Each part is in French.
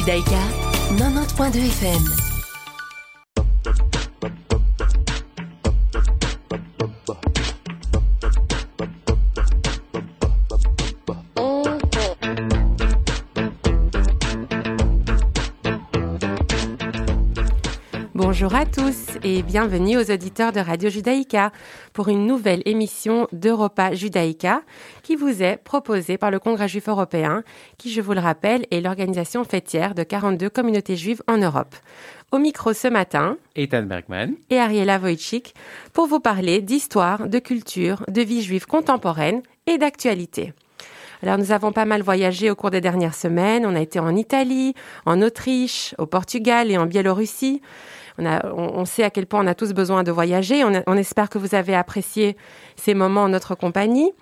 Judaïka 90.2 FM. Bonjour à tous et bienvenue aux auditeurs de Radio Judaïka pour une nouvelle émission d'Europa Judaïka qui vous est proposée par le Congrès juif européen qui, je vous le rappelle, est l'organisation fêtière de 42 communautés juives en Europe. Au micro ce matin, Ethan Bergman et Ariela Wojcik pour vous parler d'histoire, de culture, de vie juive contemporaine et d'actualité. Alors nous avons pas mal voyagé au cours des dernières semaines. On a été en Italie, en Autriche, au Portugal et en Biélorussie. On, sait à quel point on a tous besoin de voyager. On, espère que vous avez apprécié ces moments en notre compagnie.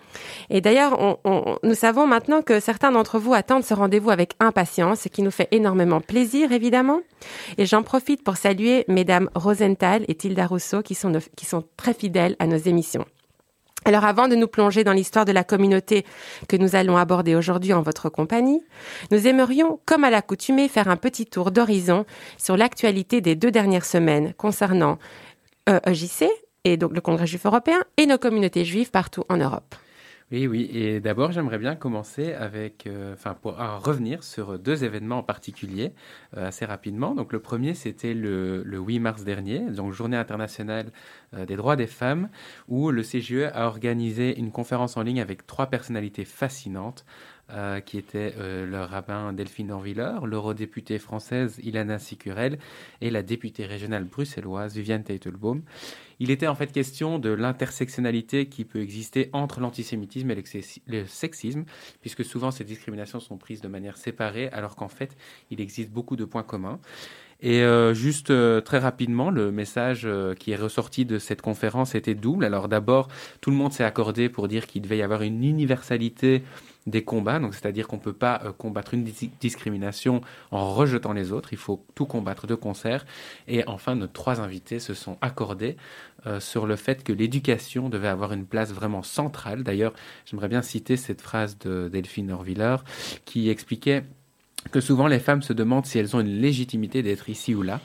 Et d'ailleurs, nous savons maintenant que certains d'entre vous attendent ce rendez-vous avec impatience, ce qui nous fait énormément plaisir, évidemment. Et j'en profite pour saluer mesdames Rosenthal et Tilda Rousseau, qui sont très fidèles à nos émissions. Alors avant de nous plonger dans l'histoire de la communauté que nous allons aborder aujourd'hui en votre compagnie, nous aimerions, comme à l'accoutumée, faire un petit tour d'horizon sur l'actualité des deux dernières semaines concernant EJC, et donc le Congrès juif européen, et nos communautés juives partout en Europe. Oui, oui. Et d'abord, j'aimerais bien commencer avec, euh, enfin, pour revenir sur deux événements en particulier euh, assez rapidement. Donc, le premier, c'était le, le, 8 mars dernier, donc Journée internationale euh, des droits des femmes, où le CGE a organisé une conférence en ligne avec trois personnalités fascinantes. Euh, qui était euh, le rabbin Delphine Orviller, l'eurodéputée française Ilana Sicurel et la députée régionale bruxelloise Viviane Teitelbaum. Il était en fait question de l'intersectionnalité qui peut exister entre l'antisémitisme et le sexisme, puisque souvent ces discriminations sont prises de manière séparée, alors qu'en fait, il existe beaucoup de points communs. Et euh, juste euh, très rapidement, le message euh, qui est ressorti de cette conférence était double. Alors d'abord, tout le monde s'est accordé pour dire qu'il devait y avoir une universalité des combats, donc c'est-à-dire qu'on ne peut pas combattre une discrimination en rejetant les autres, il faut tout combattre de concert. Et enfin, nos trois invités se sont accordés sur le fait que l'éducation devait avoir une place vraiment centrale. D'ailleurs, j'aimerais bien citer cette phrase de Delphine Orviller qui expliquait que souvent les femmes se demandent si elles ont une légitimité d'être ici ou là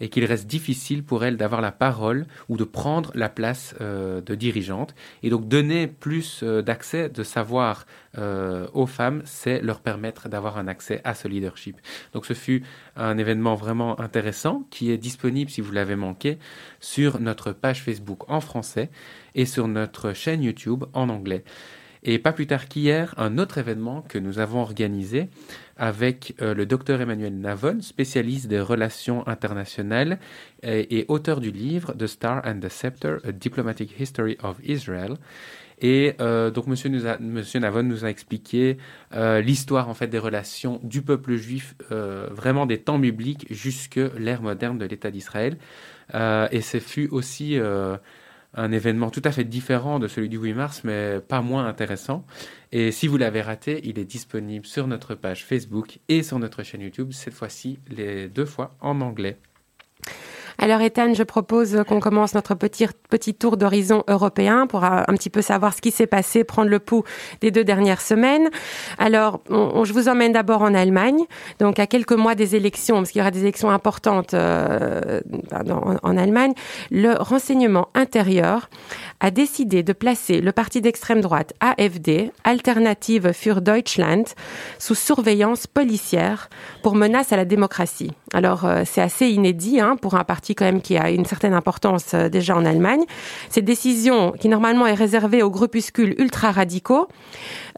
et qu'il reste difficile pour elles d'avoir la parole ou de prendre la place euh, de dirigeante. Et donc donner plus euh, d'accès, de savoir euh, aux femmes, c'est leur permettre d'avoir un accès à ce leadership. Donc ce fut un événement vraiment intéressant qui est disponible, si vous l'avez manqué, sur notre page Facebook en français et sur notre chaîne YouTube en anglais. Et pas plus tard qu'hier, un autre événement que nous avons organisé avec euh, le docteur Emmanuel Navon, spécialiste des relations internationales et, auteur du livre The Star and the Scepter, A Diplomatic History of Israel. Et euh, donc Monsieur, Navon nous a expliqué euh, l'histoire en fait des relations du peuple juif, vraiment des temps bibliques jusque l'ère moderne de l'État d'Israël. et ce fut aussi un événement tout à fait différent de celui du 8 mars, mais pas moins intéressant. Et si vous l'avez raté, il est disponible sur notre page Facebook et sur notre chaîne YouTube, cette fois-ci les deux fois en anglais. Alors Ethan, je propose qu'on commence notre petit, petit tour d'horizon européen pour un, petit peu savoir ce qui s'est passé, prendre le pouls des deux dernières semaines. Alors, je vous emmène d'abord en Allemagne, donc à quelques mois des élections, parce qu'il y aura des élections importantes euh, en Allemagne. Le renseignement intérieur a décidé de placer le parti d'extrême droite AFD, Alternative für Deutschland, sous surveillance policière pour menace à la démocratie. Alors euh, c'est assez inédit hein, pour un parti quand même qui a une certaine importance euh, déjà en Allemagne. Cette décision, qui normalement est réservée aux groupuscules ultra radicaux,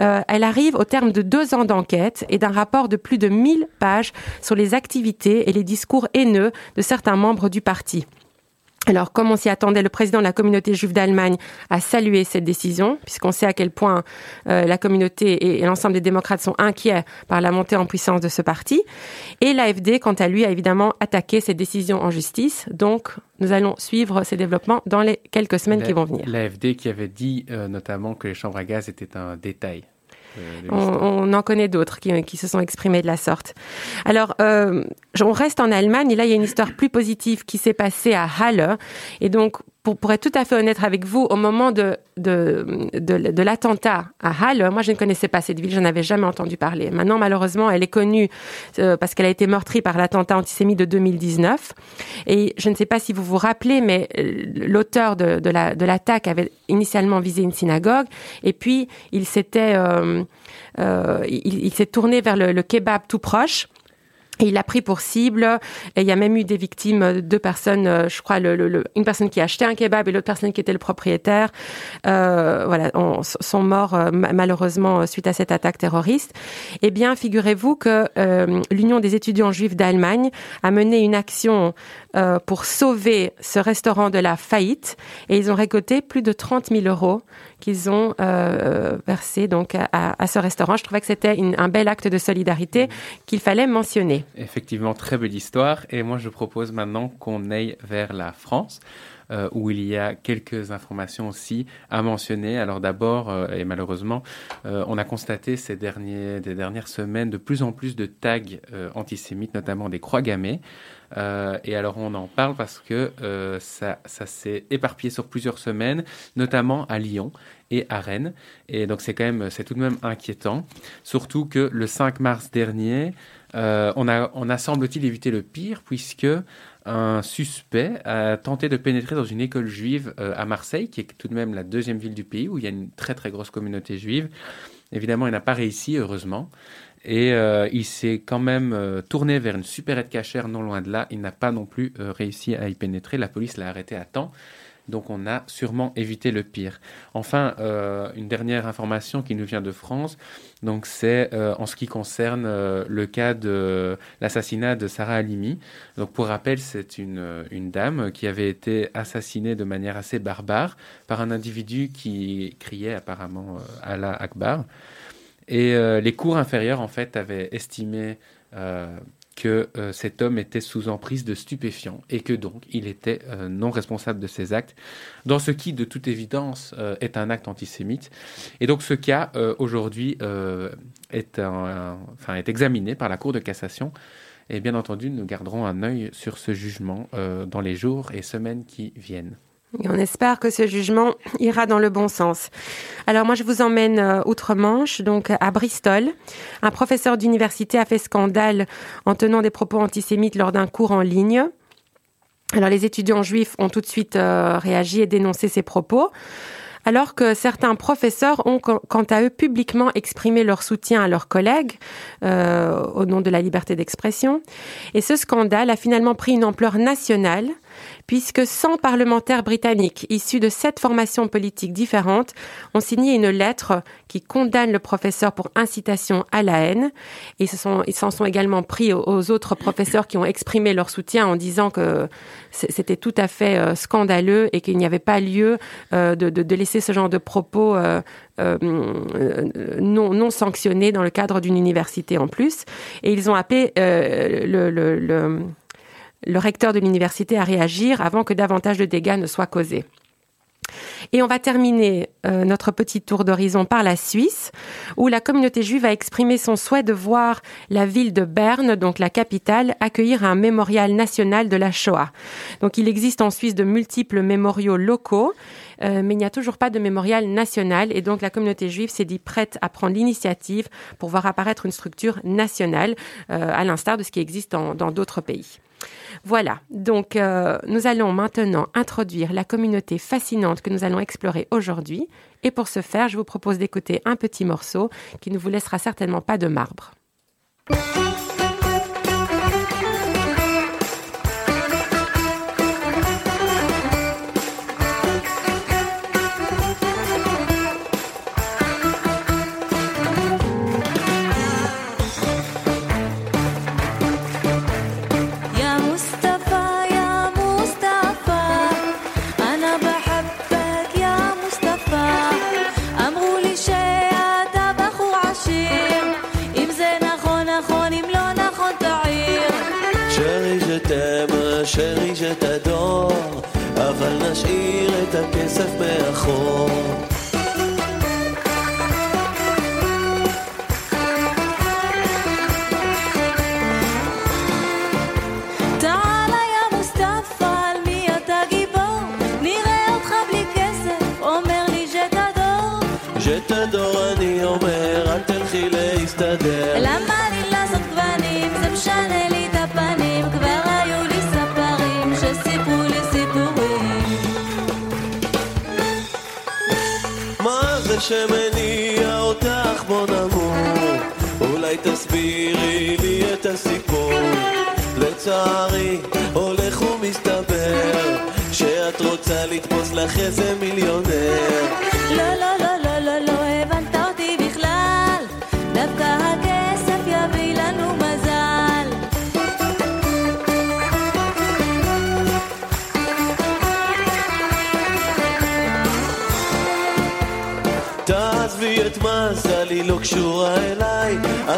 euh, elle arrive au terme de deux ans d'enquête et d'un rapport de plus de 1000 pages sur les activités et les discours haineux de certains membres du parti. Alors, comme on s'y attendait, le président de la communauté juive d'Allemagne a salué cette décision, puisqu'on sait à quel point euh, la communauté et, l'ensemble des démocrates sont inquiets par la montée en puissance de ce parti. Et l'AFD, quant à lui, a évidemment attaqué cette décision en justice. Donc, nous allons suivre ces développements dans les quelques semaines qui vont venir. L'AFD qui avait dit euh, notamment que les chambres à gaz étaient un détail euh, on, en connaît d'autres qui, se sont exprimés de la sorte. Alors, euh, on reste en Allemagne et là, il y a une histoire plus positive qui s'est passée à Halle. Et donc, pour, être tout à fait honnête avec vous, au moment de, de, de, l'attentat à Halle, moi je ne connaissais pas cette ville, je n'avais jamais entendu parler. Maintenant, malheureusement, elle est connue euh, parce qu'elle a été meurtrie par l'attentat antisémite de 2019. Et je ne sais pas si vous vous rappelez, mais euh, l'auteur de, de l'attaque la, avait initialement visé une synagogue, et puis il s'était euh, il, s'est tourné vers le kebab tout proche. Il a pris pour cible, et il y a même eu des victimes, deux personnes, euh, je crois, une personne qui a acheté un kebab et l'autre personne qui était le propriétaire, euh, voilà, on, sont morts euh, malheureusement suite à cette attaque terroriste. Eh bien, figurez-vous que euh, l'Union des étudiants juifs d'Allemagne a mené une action euh, pour sauver ce restaurant de la faillite, et ils ont récolté plus de 30 000 euros qu'ils ont euh, versé donc à, à, ce restaurant. Je trouvais que c'était un bel acte de solidarité qu'il fallait mentionner. Effectivement, très belle histoire. Et moi, je propose maintenant qu'on aille vers la France. Euh, où il y a quelques informations aussi à mentionner. Alors d'abord, euh, et malheureusement, euh, on a constaté ces derniers, des dernières semaines de plus en plus de tags antisémites, notamment des croix gammées. Et alors on en parle parce que ça, ça s'est éparpillé sur plusieurs semaines, notamment à Lyon et à Rennes. Et donc c'est quand même, c'est tout de même inquiétant, surtout que le 5 mars dernier, on a, on a semble-t-il évité le pire puisque un suspect a tenté de pénétrer dans une école juive euh, à Marseille, qui est tout de même la deuxième ville du pays où il y a une très très grosse communauté juive. Évidemment, il n'a pas réussi, heureusement. Et euh, il s'est quand même euh, tourné vers une supérette cachère non loin de là. Il n'a pas non plus réussi à y pénétrer. La police l'a arrêté à temps. Donc on a sûrement évité le pire. Enfin, euh, une dernière information qui nous vient de France. Donc c'est euh, en ce qui concerne euh, le cas de l'assassinat de Sarah Halimi. Donc pour rappel, c'est une, une dame qui avait été assassinée de manière assez barbare par un individu qui criait apparemment Allah Akbar. Et les cours inférieurs, en fait, avaient estimé que euh, cet homme était sous emprise de stupéfiants et que donc il était euh, non responsable de ses actes, dans ce qui, de toute évidence, euh, est un acte antisémite. Et donc ce cas, aujourd'hui, est, est examiné par la Cour de cassation. Et bien entendu, nous garderons un œil sur ce jugement dans les jours et semaines qui viennent. Et on espère que ce jugement ira dans le bon sens. Alors moi, je vous emmène euh, outre-Manche, donc à Bristol. Un professeur d'université a fait scandale en tenant des propos antisémites lors d'un cours en ligne. Alors les étudiants juifs ont tout de suite euh, réagi et dénoncé ces propos alors que certains professeurs ont quant à eux publiquement exprimé leur soutien à leurs collègues euh, au nom de la liberté d'expression. Et ce scandale a finalement pris une ampleur nationale puisque 100 parlementaires britanniques issus de sept formations politiques différentes ont signé une lettre qui condamne le professeur pour incitation à la haine. Et ils s'en sont également pris aux autres professeurs qui ont exprimé leur soutien en disant que c'était tout à fait euh, scandaleux et qu'il n'y avait pas lieu euh, de, laisser ce genre de propos euh, non, sanctionnés dans le cadre d'une université en plus. Et ils ont appelé le le recteur de l'université à réagir avant que davantage de dégâts ne soient causés. Et on va terminer euh, notre petit tour d'horizon par la Suisse, où la communauté juive a exprimé son souhait de voir la ville de Berne, donc la capitale, accueillir un mémorial national de la Shoah. Donc il existe en Suisse de multiples mémoriaux locaux, euh, mais il n'y a toujours pas de mémorial national, et donc la communauté juive s'est dit prête à prendre l'initiative pour voir apparaître une structure nationale, euh, à l'instar de ce qui existe dans d'autres pays. Voilà, donc euh, nous allons maintenant introduire la communauté fascinante que nous allons explorer aujourd'hui. Et pour ce faire, je vous propose d'écouter un petit morceau qui ne vous laissera certainement pas de marbre. הכסף מאחור שמניע אותך בוא נמור אולי תסבירי לי את הסיפור. לצערי הולך ומסתבר שאת רוצה לתפוס לך איזה מיליונר. לא, לא, לא,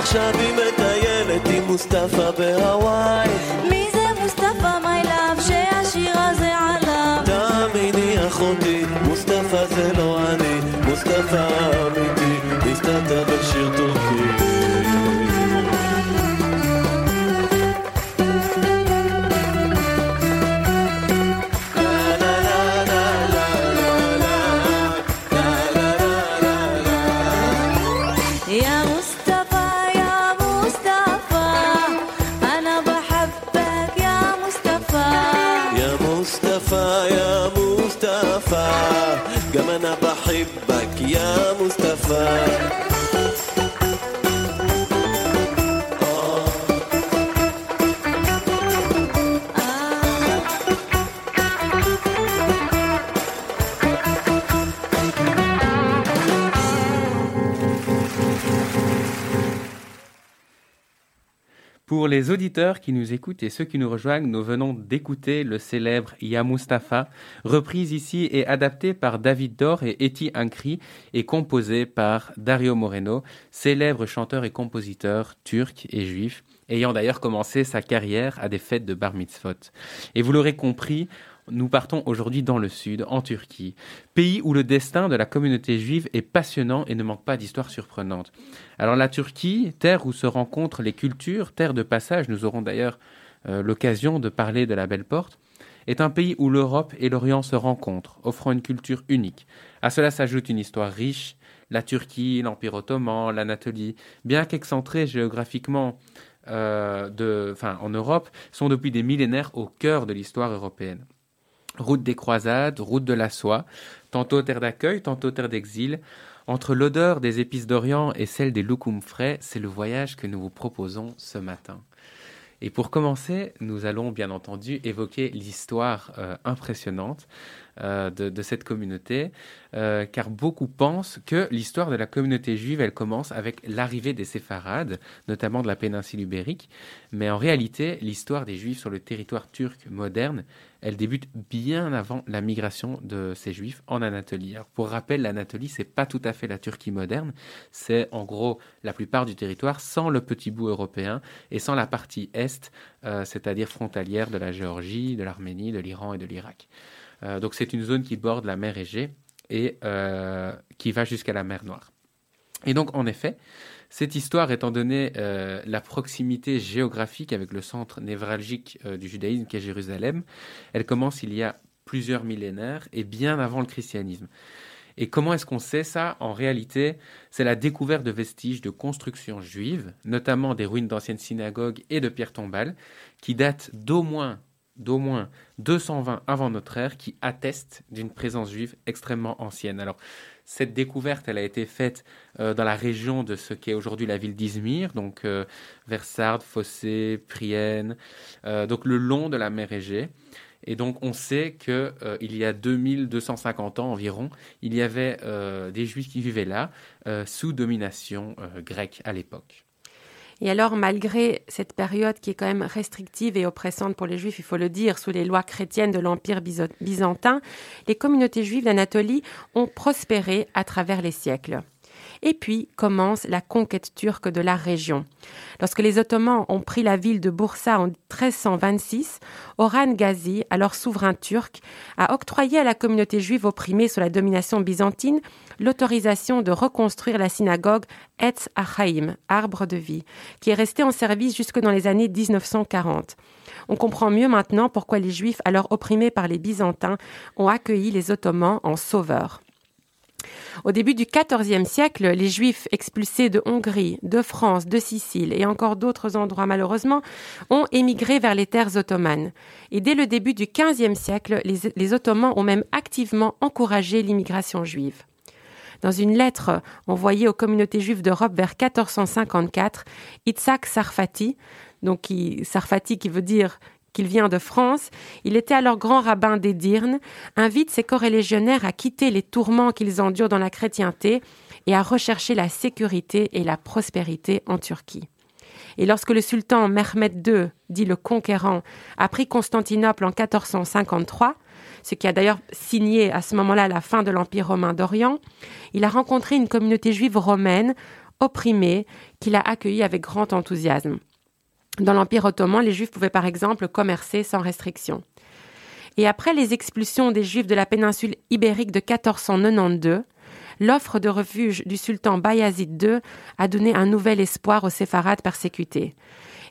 עכשיו היא מטיילת עם מוסטפא בהוואי. מי זה מוסטפא? מיילב שהשיר הזה עליו. תאמיני אחותי, מוסטפא זה לא אני. מוסטפא אמיתי, מסתתר בשיר טורקי Pour les auditeurs qui nous écoutent et ceux qui nous rejoignent, nous venons d'écouter le célèbre Ya Mustafa, reprise ici et adapté par David Dor et Eti Ankri et composé par Dario Moreno, célèbre chanteur et compositeur turc et juif, ayant d'ailleurs commencé sa carrière à des fêtes de bar mitzvot. Et vous l'aurez compris, nous partons aujourd'hui dans le sud, en Turquie, pays où le destin de la communauté juive est passionnant et ne manque pas d'histoires surprenantes. Alors la Turquie, terre où se rencontrent les cultures, terre de passage, nous aurons d'ailleurs euh, l'occasion de parler de la Belle Porte, est un pays où l'Europe et l'Orient se rencontrent, offrant une culture unique. À cela s'ajoute une histoire riche, la Turquie, l'Empire ottoman, l'Anatolie, bien qu'excentrés géographiquement euh, en Europe, sont depuis des millénaires au cœur de l'histoire européenne. Route des croisades, route de la soie, tantôt terre d'accueil, tantôt terre d'exil. Entre l'odeur des épices d'Orient et celle des loukoums frais, c'est le voyage que nous vous proposons ce matin. Et pour commencer, nous allons bien entendu évoquer l'histoire euh, impressionnante euh, de, cette communauté, euh, car beaucoup pensent que l'histoire de la communauté juive, elle commence avec l'arrivée des séfarades, notamment de la péninsule ibérique, mais en réalité, l'histoire des juifs sur le territoire turc moderne, elle débute bien avant la migration de ces juifs en Anatolie. Pour rappel, l'Anatolie, c'est pas tout à fait la Turquie moderne, c'est en gros la plupart du territoire sans le petit bout européen et sans la partie est, euh, c'est-à-dire frontalière de la Géorgie, de l'Arménie, de l'Iran et de l'Irak. Euh, donc c'est une zone qui borde la mer Égée et euh, qui va jusqu'à la mer Noire. Et donc en effet, cette histoire, étant donné euh, la proximité géographique avec le centre névralgique du judaïsme qui est Jérusalem, elle commence il y a plusieurs millénaires et bien avant le christianisme. Et comment est-ce qu'on sait ça? En réalité, c'est la découverte de vestiges de constructions juives, notamment des ruines d'anciennes synagogues et de pierres tombales, qui datent d'au moins d'au moins 220 avant notre ère qui attestent d'une présence juive extrêmement ancienne. Alors, cette découverte, elle a été faite euh, dans la région de ce qu'est aujourd'hui la ville d'Izmir, donc euh, vers Sardes, Fossé, Prienne, euh, donc le long de la mer Égée. Et donc, on sait que euh, il y a 2250 ans environ, il y avait euh, des Juifs qui vivaient là, sous domination grecque à l'époque. Et alors, malgré cette période qui est quand même restrictive et oppressante pour les Juifs, il faut le dire, sous les lois chrétiennes de l'Empire byzantin, les communautés juives d'Anatolie ont prospéré à travers les siècles. Et puis commence la conquête turque de la région. Lorsque les Ottomans ont pris la ville de Bursa en 1326, Orhan Gazi, alors souverain turc, a octroyé à la communauté juive opprimée sous la domination byzantine l'autorisation de reconstruire la synagogue Etz Achaim, arbre de vie, qui est restée en service jusque dans les années 1940. On comprend mieux maintenant pourquoi les Juifs, alors opprimés par les Byzantins, ont accueilli les Ottomans en sauveurs. Au début du XIVe siècle, les Juifs expulsés de Hongrie, de France, de Sicile et encore d'autres endroits malheureusement ont émigré vers les terres ottomanes. Et dès le début du XVe siècle, les, Ottomans ont même activement encouragé l'immigration juive. Dans une lettre envoyée aux communautés juives d'Europe vers 1454, Itzhak Sarfati, donc Sarfati qui veut dire qu'il vient de France, il était alors grand rabbin d'Edirne, invite ses corélégionnaires à quitter les tourments qu'ils endurent dans la chrétienté et à rechercher la sécurité et la prospérité en Turquie. Et lorsque le sultan Mehmed II, dit le conquérant, a pris Constantinople en 1453, ce qui a d'ailleurs signé à ce moment-là la fin de l'Empire romain d'Orient, il a rencontré une communauté juive romaine opprimée qu'il a accueillie avec grand enthousiasme. Dans l'Empire ottoman, les Juifs pouvaient par exemple commercer sans restriction. Et après les expulsions des Juifs de la péninsule ibérique de 1492, l'offre de refuge du sultan Bayazid II a donné un nouvel espoir aux séfarades persécutés.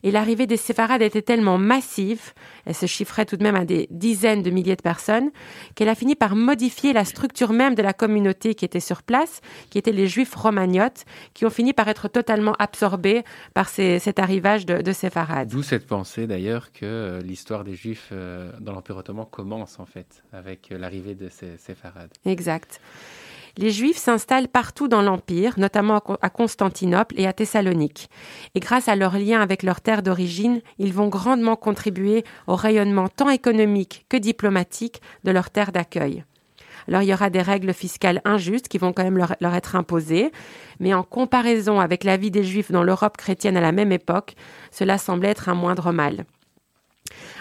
Et l'arrivée des séfarades était tellement massive, elle se chiffrait tout de même à des dizaines de milliers de personnes, qu'elle a fini par modifier la structure même de la communauté qui était sur place, qui étaient les juifs romagnotes, qui ont fini par être totalement absorbés par cet arrivage de, de séfarades. D'où cette pensée d'ailleurs que euh, l'histoire des juifs euh, dans l'Empire ottoman commence en fait avec euh, l'arrivée de ces séfarades. Exact. Les Juifs s'installent partout dans l'Empire, notamment à Constantinople et à Thessalonique. Et grâce à leur lien avec leur terre d'origine, ils vont grandement contribuer au rayonnement tant économique que diplomatique de leur terre d'accueil. Alors il y aura des règles fiscales injustes qui vont quand même leur, leur, être imposées, mais en comparaison avec la vie des Juifs dans l'Europe chrétienne à la même époque, cela semble être un moindre mal.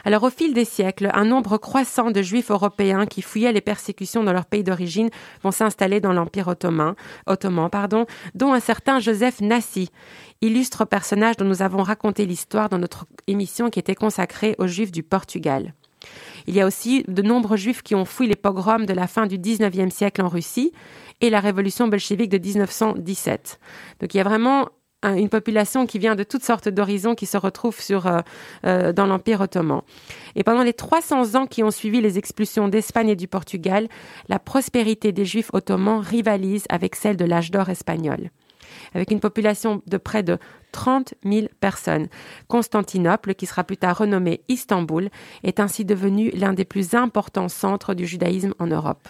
Alors au fil des siècles, un nombre croissant de juifs européens qui fouillaient les persécutions dans leur pays d'origine vont s'installer dans l'Empire ottoman, dont un certain Joseph Nassi, illustre personnage dont nous avons raconté l'histoire dans notre émission qui était consacrée aux juifs du Portugal. Il y a aussi de nombreux juifs qui ont fouillé les pogroms de la fin du 19e siècle en Russie et la révolution bolchevique de 1917. Donc il y a vraiment une population qui vient de toutes sortes d'horizons qui se retrouve sur, euh, euh, dans l'Empire ottoman. Et pendant les 300 ans qui ont suivi les expulsions d'Espagne et du Portugal, la prospérité des Juifs ottomans rivalise avec celle de l'âge d'or espagnol. Avec une population de près de 30 000 personnes, Constantinople, qui sera plus tard renommée Istanbul, est ainsi devenu l'un des plus importants centres du judaïsme en Europe.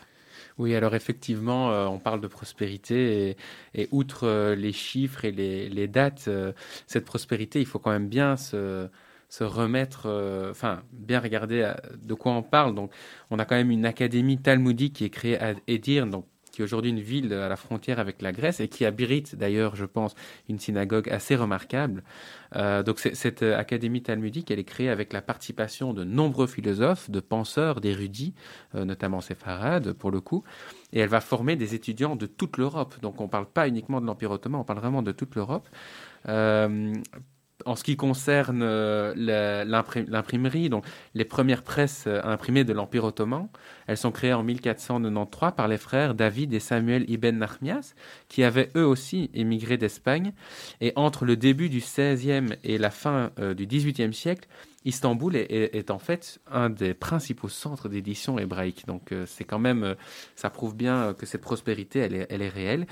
Oui, alors effectivement, euh, on parle de prospérité et, outre euh, les chiffres et les, dates, euh, cette prospérité, il faut quand même bien se, remettre, enfin, bien regarder de quoi on parle. Donc, on a quand même une académie talmudique qui est créée à Edirne, donc est aujourd'hui une ville à la frontière avec la Grèce et qui abrite d'ailleurs, je pense, une synagogue assez remarquable. Euh, donc cette académie talmudique, elle est créée avec la participation de nombreux philosophes, de penseurs, d'érudits, euh, notamment séfarades pour le coup, et elle va former des étudiants de toute l'Europe. Donc on ne parle pas uniquement de l'Empire ottoman, on parle vraiment de toute l'Europe. Euh, en ce qui concerne euh, l'imprimerie, donc les premières presses euh, imprimées de l'Empire ottoman, elles sont créées en 1493 par les frères David et Samuel ibn Nachmias, qui avaient eux aussi émigré d'Espagne. Et entre le début du XVIe et la fin euh, du XVIIIe siècle, Istanbul est, en fait un des principaux centres d'édition hébraïque. Donc c'est quand même, ça prouve bien que cette prospérité, elle est, elle est réelle.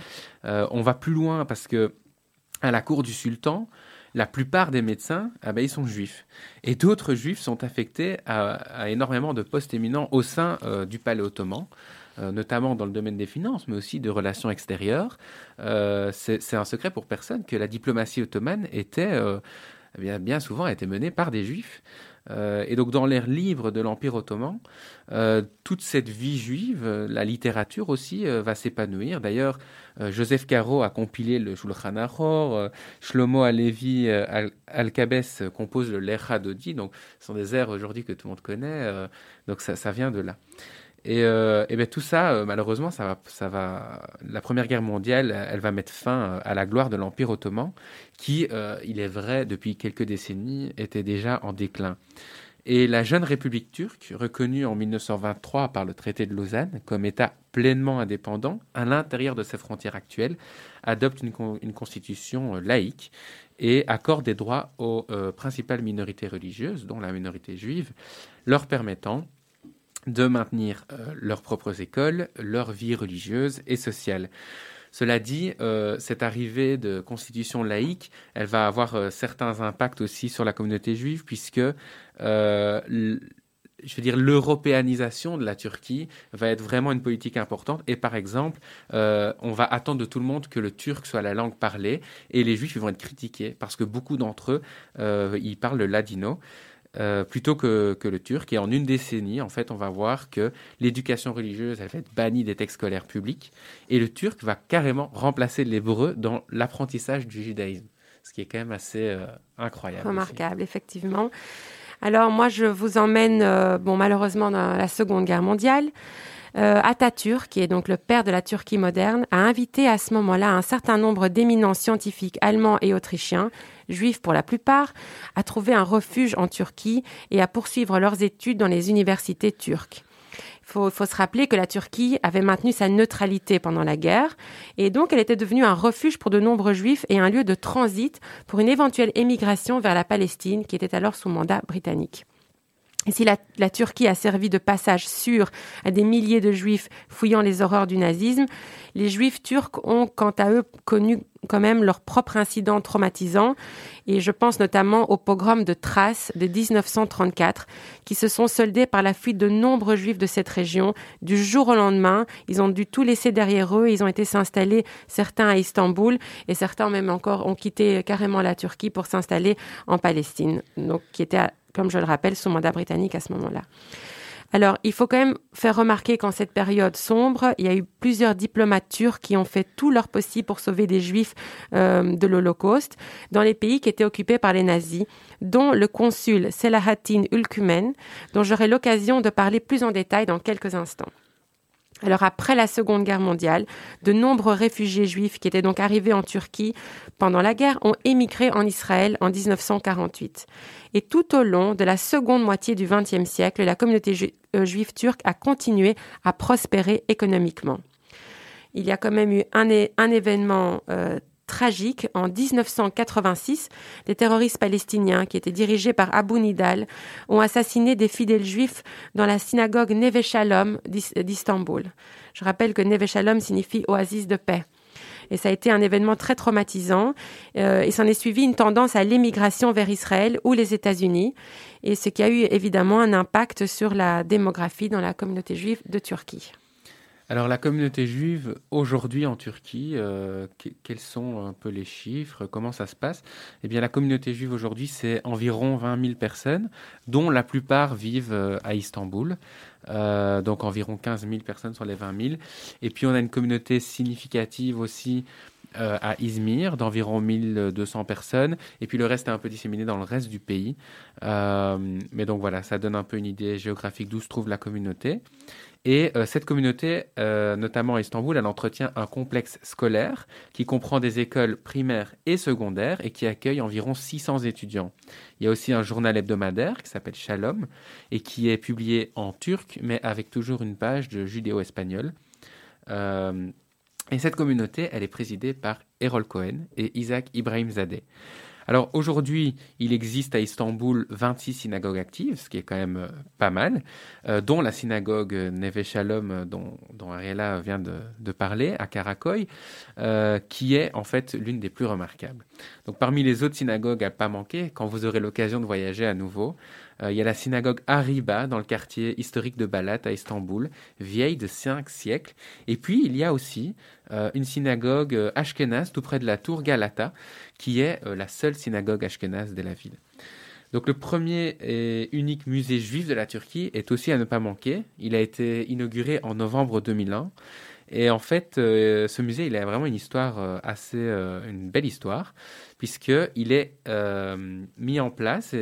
On va plus loin parce que à la cour du sultan, la plupart des médecins, ils sont juifs. Et d'autres juifs sont affectés à, énormément de postes éminents au sein euh, du palais ottoman, euh, notamment dans le domaine des finances, mais aussi de relations extérieures. Euh, c'est un secret pour personne que la diplomatie ottomane était, eh bien, souvent, menée par des juifs. Euh, et donc, dans les livres de l'Empire ottoman, euh, toute cette vie juive, euh, la littérature aussi, va s'épanouir. D'ailleurs, Joseph Caro a compilé le Shulchan Aruch, Shlomo Alevi Al- Alkabès euh, compose le Lecha Dodi, donc ce sont des airs aujourd'hui que tout le monde connaît, donc ça vient de là. Et, euh, ben tout ça, euh, malheureusement, ça va, ça va. La Première Guerre mondiale, euh, elle va mettre fin euh, à la gloire de l'Empire ottoman, qui, il est vrai, depuis quelques décennies, était déjà en déclin. Et la jeune République turque, reconnue en 1923 par le traité de Lausanne comme État pleinement indépendant à l'intérieur de ses frontières actuelles, adopte une, con- une constitution laïque et accorde des droits aux principales minorités religieuses, dont la minorité juive, leur permettant de maintenir euh, leurs propres écoles, leur vie religieuse et sociale. Cela dit, euh, cette arrivée de constitution laïque, elle va avoir euh, certains impacts aussi sur la communauté juive, puisque je veux dire, l'européanisation de la Turquie va être vraiment une politique importante. Et par exemple, on va attendre de tout le monde que le turc soit la langue parlée, et les juifs vont être critiqués parce que beaucoup d'entre eux, euh, ils parlent le ladino. Euh, plutôt que, que, le turc. Et en une décennie, en fait, on va voir que l'éducation religieuse, va être bannie des textes scolaires publics, et le turc va carrément remplacer l'hébreu dans l'apprentissage du judaïsme, ce qui est quand même assez euh, incroyable. Remarquable, effectivement. Alors moi, je vous emmène, euh, bon, malheureusement, dans la Seconde Guerre mondiale. Euh, Atatürk, qui est donc le père de la Turquie moderne, a invité à ce moment-là un certain nombre d'éminents scientifiques allemands et autrichiens, juifs pour la plupart, à trouver un refuge en Turquie et à poursuivre leurs études dans les universités turques. Il faut, se rappeler que la Turquie avait maintenu sa neutralité pendant la guerre et donc elle était devenue un refuge pour de nombreux juifs et un lieu de transit pour une éventuelle émigration vers la Palestine qui était alors sous mandat britannique. Et si la, Turquie a servi de passage sûr à des milliers de juifs fouillant les horreurs du nazisme, les juifs turcs ont quant à eux connu quand même leurs propres incidents traumatisants. Et je pense notamment au pogrom de Thrace de 1934, qui se sont soldés par la fuite de nombreux juifs de cette région. Du jour au lendemain, ils ont dû tout laisser derrière eux. Ils ont été s'installer, certains à Istanbul, et certains même encore ont quitté carrément la Turquie pour s'installer en Palestine, donc qui était comme je le rappelle, sous mandat britannique à ce moment-là. Alors, il faut quand même faire remarquer qu'en cette période sombre, il y a eu plusieurs diplomates turcs qui ont fait tout leur possible pour sauver des juifs euh, de l'Holocauste dans les pays qui étaient occupés par les nazis, dont le consul Selahattin Ülkümen, dont j'aurai l'occasion de parler plus en détail dans quelques instants. Alors après la Seconde Guerre mondiale, de nombreux réfugiés juifs qui étaient donc arrivés en Turquie pendant la guerre ont émigré en Israël en 1948. Et tout au long de la seconde moitié du XXe siècle, la communauté euh, juive turque a continué à prospérer économiquement. Il y a quand même eu un, un événement euh, tragique. En 1986, les terroristes palestiniens, qui étaient dirigés par Abu Nidal, ont assassiné des fidèles juifs dans la synagogue Neve Shalom d'Istanbul. Je rappelle que Neve Shalom signifie oasis de paix. Et ça a été un événement très traumatisant. Euh, et s'en est suivi une tendance à l'émigration vers Israël ou les États-Unis. Et ce qui a eu évidemment un impact sur la démographie dans la communauté juive de Turquie. Alors la communauté juive aujourd'hui en Turquie, euh, quels sont un peu les chiffres Comment ça se passe? Eh bien la communauté juive aujourd'hui c'est environ 20 000 personnes, dont la plupart vivent euh, à Istanbul. Euh, donc environ 15 000 personnes sur les 20 000. Et puis on a une communauté significative aussi à Izmir d'environ 1200 personnes. Et puis le reste est un peu disséminé dans le reste du pays. Mais donc voilà, ça donne un peu une idée géographique d'où se trouve la communauté. Et euh, cette communauté, euh, notamment à Istanbul, elle entretient un complexe scolaire qui comprend des écoles primaires et secondaires et qui accueille environ 600 étudiants. Il y a aussi un journal hebdomadaire qui s'appelle Shalom et qui est publié en turc, mais avec toujours une page de judéo-espagnol. Euh, et cette communauté, elle est présidée par Erol Cohen et Isaac Ibrahimzadeh. Alors aujourd'hui, il existe à Istanbul 26 synagogues actives, ce qui est quand même euh, pas mal, euh, dont la synagogue Neve Shalom euh, dont, dont Ariela vient de, parler, à Karakoy, euh, qui est en fait l'une des plus remarquables. Donc parmi les autres synagogues à pas manquer, quand vous aurez l'occasion de voyager à nouveau, euh, il y a la synagogue Ariba dans le quartier historique de Balat à Istanbul, vieille de cinq siècles. Et puis il y a aussi euh, une synagogue euh, ashkénaze tout près de la tour Galata, qui est euh, la seule synagogue ashkénaze de la ville. Donc le premier et unique musée juif de la Turquie est aussi à ne pas manquer. Il a été inauguré en novembre 2001. Et en fait, euh, ce musée, il a vraiment une histoire euh, assez, euh, une belle histoire, puisqu'il est mis en place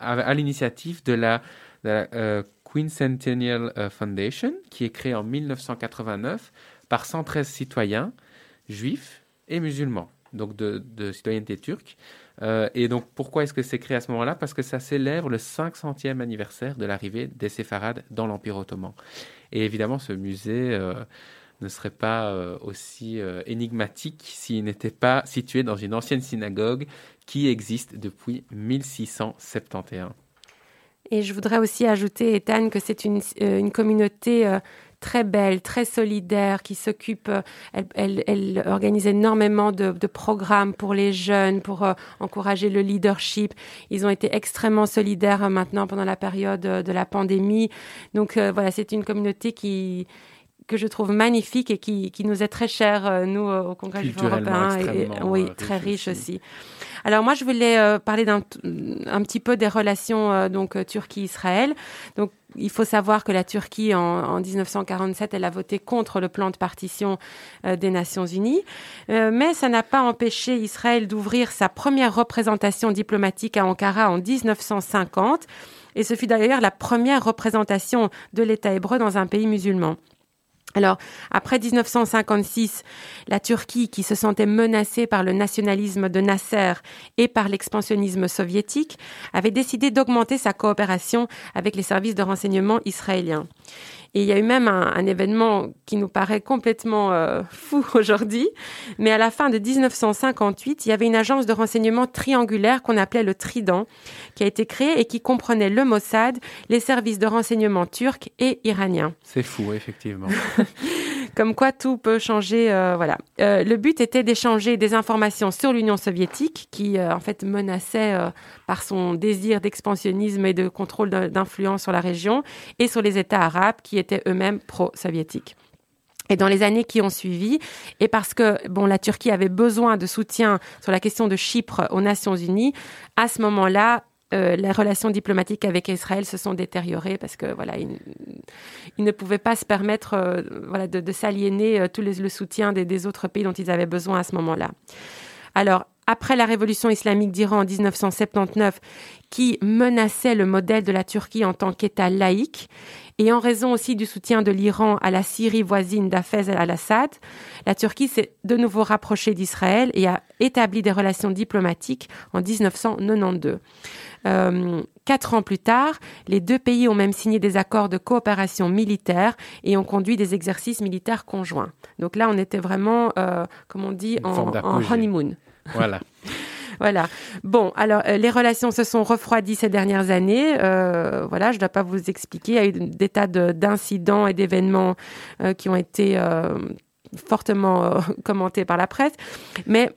à, l'initiative de la, de la Queen Centennial Foundation, qui est créée en 1989 par 113 citoyens juifs et musulmans, donc de, citoyenneté turque. Euh, et donc, pourquoi est-ce que c'est créé à ce moment-là? Parce que ça célèbre le 500e anniversaire de l'arrivée des séfarades dans l'Empire ottoman. Et évidemment, ce musée euh, ne serait pas euh, aussi euh, énigmatique s'il n'était pas situé dans une ancienne synagogue qui existe depuis 1671. Et je voudrais aussi ajouter, Ethan, que c'est une, une communauté très belle, très solidaire, qui s'occupe, euh, elle, organise énormément de, programmes pour les jeunes, pour euh, encourager le leadership. Ils ont été extrêmement solidaires maintenant pendant la période de la pandémie. Donc voilà, c'est une communauté qui que je trouve magnifique et qui, qui nous est très cher, nous, au Congrès du européen. Et, oui, très riche aussi. aussi. Alors moi, je voulais euh, parler d'un un petit peu des relations euh, donc euh, Turquie-Israël. Donc il faut savoir que la Turquie, en, en, 1947, elle a voté contre le plan de partition euh, des Nations Unies, euh, mais ça n'a pas empêché Israël d'ouvrir sa première représentation diplomatique à Ankara en 1950, et ce fut d'ailleurs la première représentation de l'État hébreu dans un pays musulman. Alors, après 1956, la Turquie, qui se sentait menacée par le nationalisme de Nasser et par l'expansionnisme soviétique, avait décidé d'augmenter sa coopération avec les services de renseignement israéliens. Et il y a eu même un, un événement qui nous paraît complètement euh, fou aujourd'hui, mais à la fin de 1958, il y avait une agence de renseignement triangulaire qu'on appelait le Trident, qui a été créée et qui comprenait le Mossad, les services de renseignement turcs et iraniens. C'est fou, effectivement. Comme quoi tout peut changer. Euh, voilà. Euh, le but était d'échanger des informations sur l'Union soviétique, qui euh, en fait menaçait par son désir d'expansionnisme et de contrôle d'influence sur la région, et sur les États arabes qui étaient eux-mêmes pro-soviétiques. Et dans les années qui ont suivi, et parce que bon, la Turquie avait besoin de soutien sur la question de Chypre aux Nations Unies, à ce moment-là, euh, les relations diplomatiques avec Israël se sont détériorées parce que voilà, ils, ne pouvaient pas se permettre euh, voilà, de, s'aliéner euh, tout le soutien des, des autres pays dont ils avaient besoin à ce moment-là. Alors, après la révolution islamique d'Iran en 1979, qui menaçait le modèle de la Turquie en tant qu'État laïque, et en raison aussi du soutien de l'Iran à la Syrie voisine d'Afez al-Assad, la Turquie s'est de nouveau rapprochée d'Israël et a établi des relations diplomatiques en 1992. Euh, quatre ans plus tard, les deux pays ont même signé des accords de coopération militaire et ont conduit des exercices militaires conjoints. Donc là, on était vraiment, euh, comme on dit, en, en honeymoon. Voilà. Voilà. Bon, alors euh, les relations se sont refroidies ces dernières années. Euh, voilà, je ne dois pas vous expliquer. Il y a eu des tas d'incidents et d'événements euh, qui ont été fortement commentés par la presse. Mais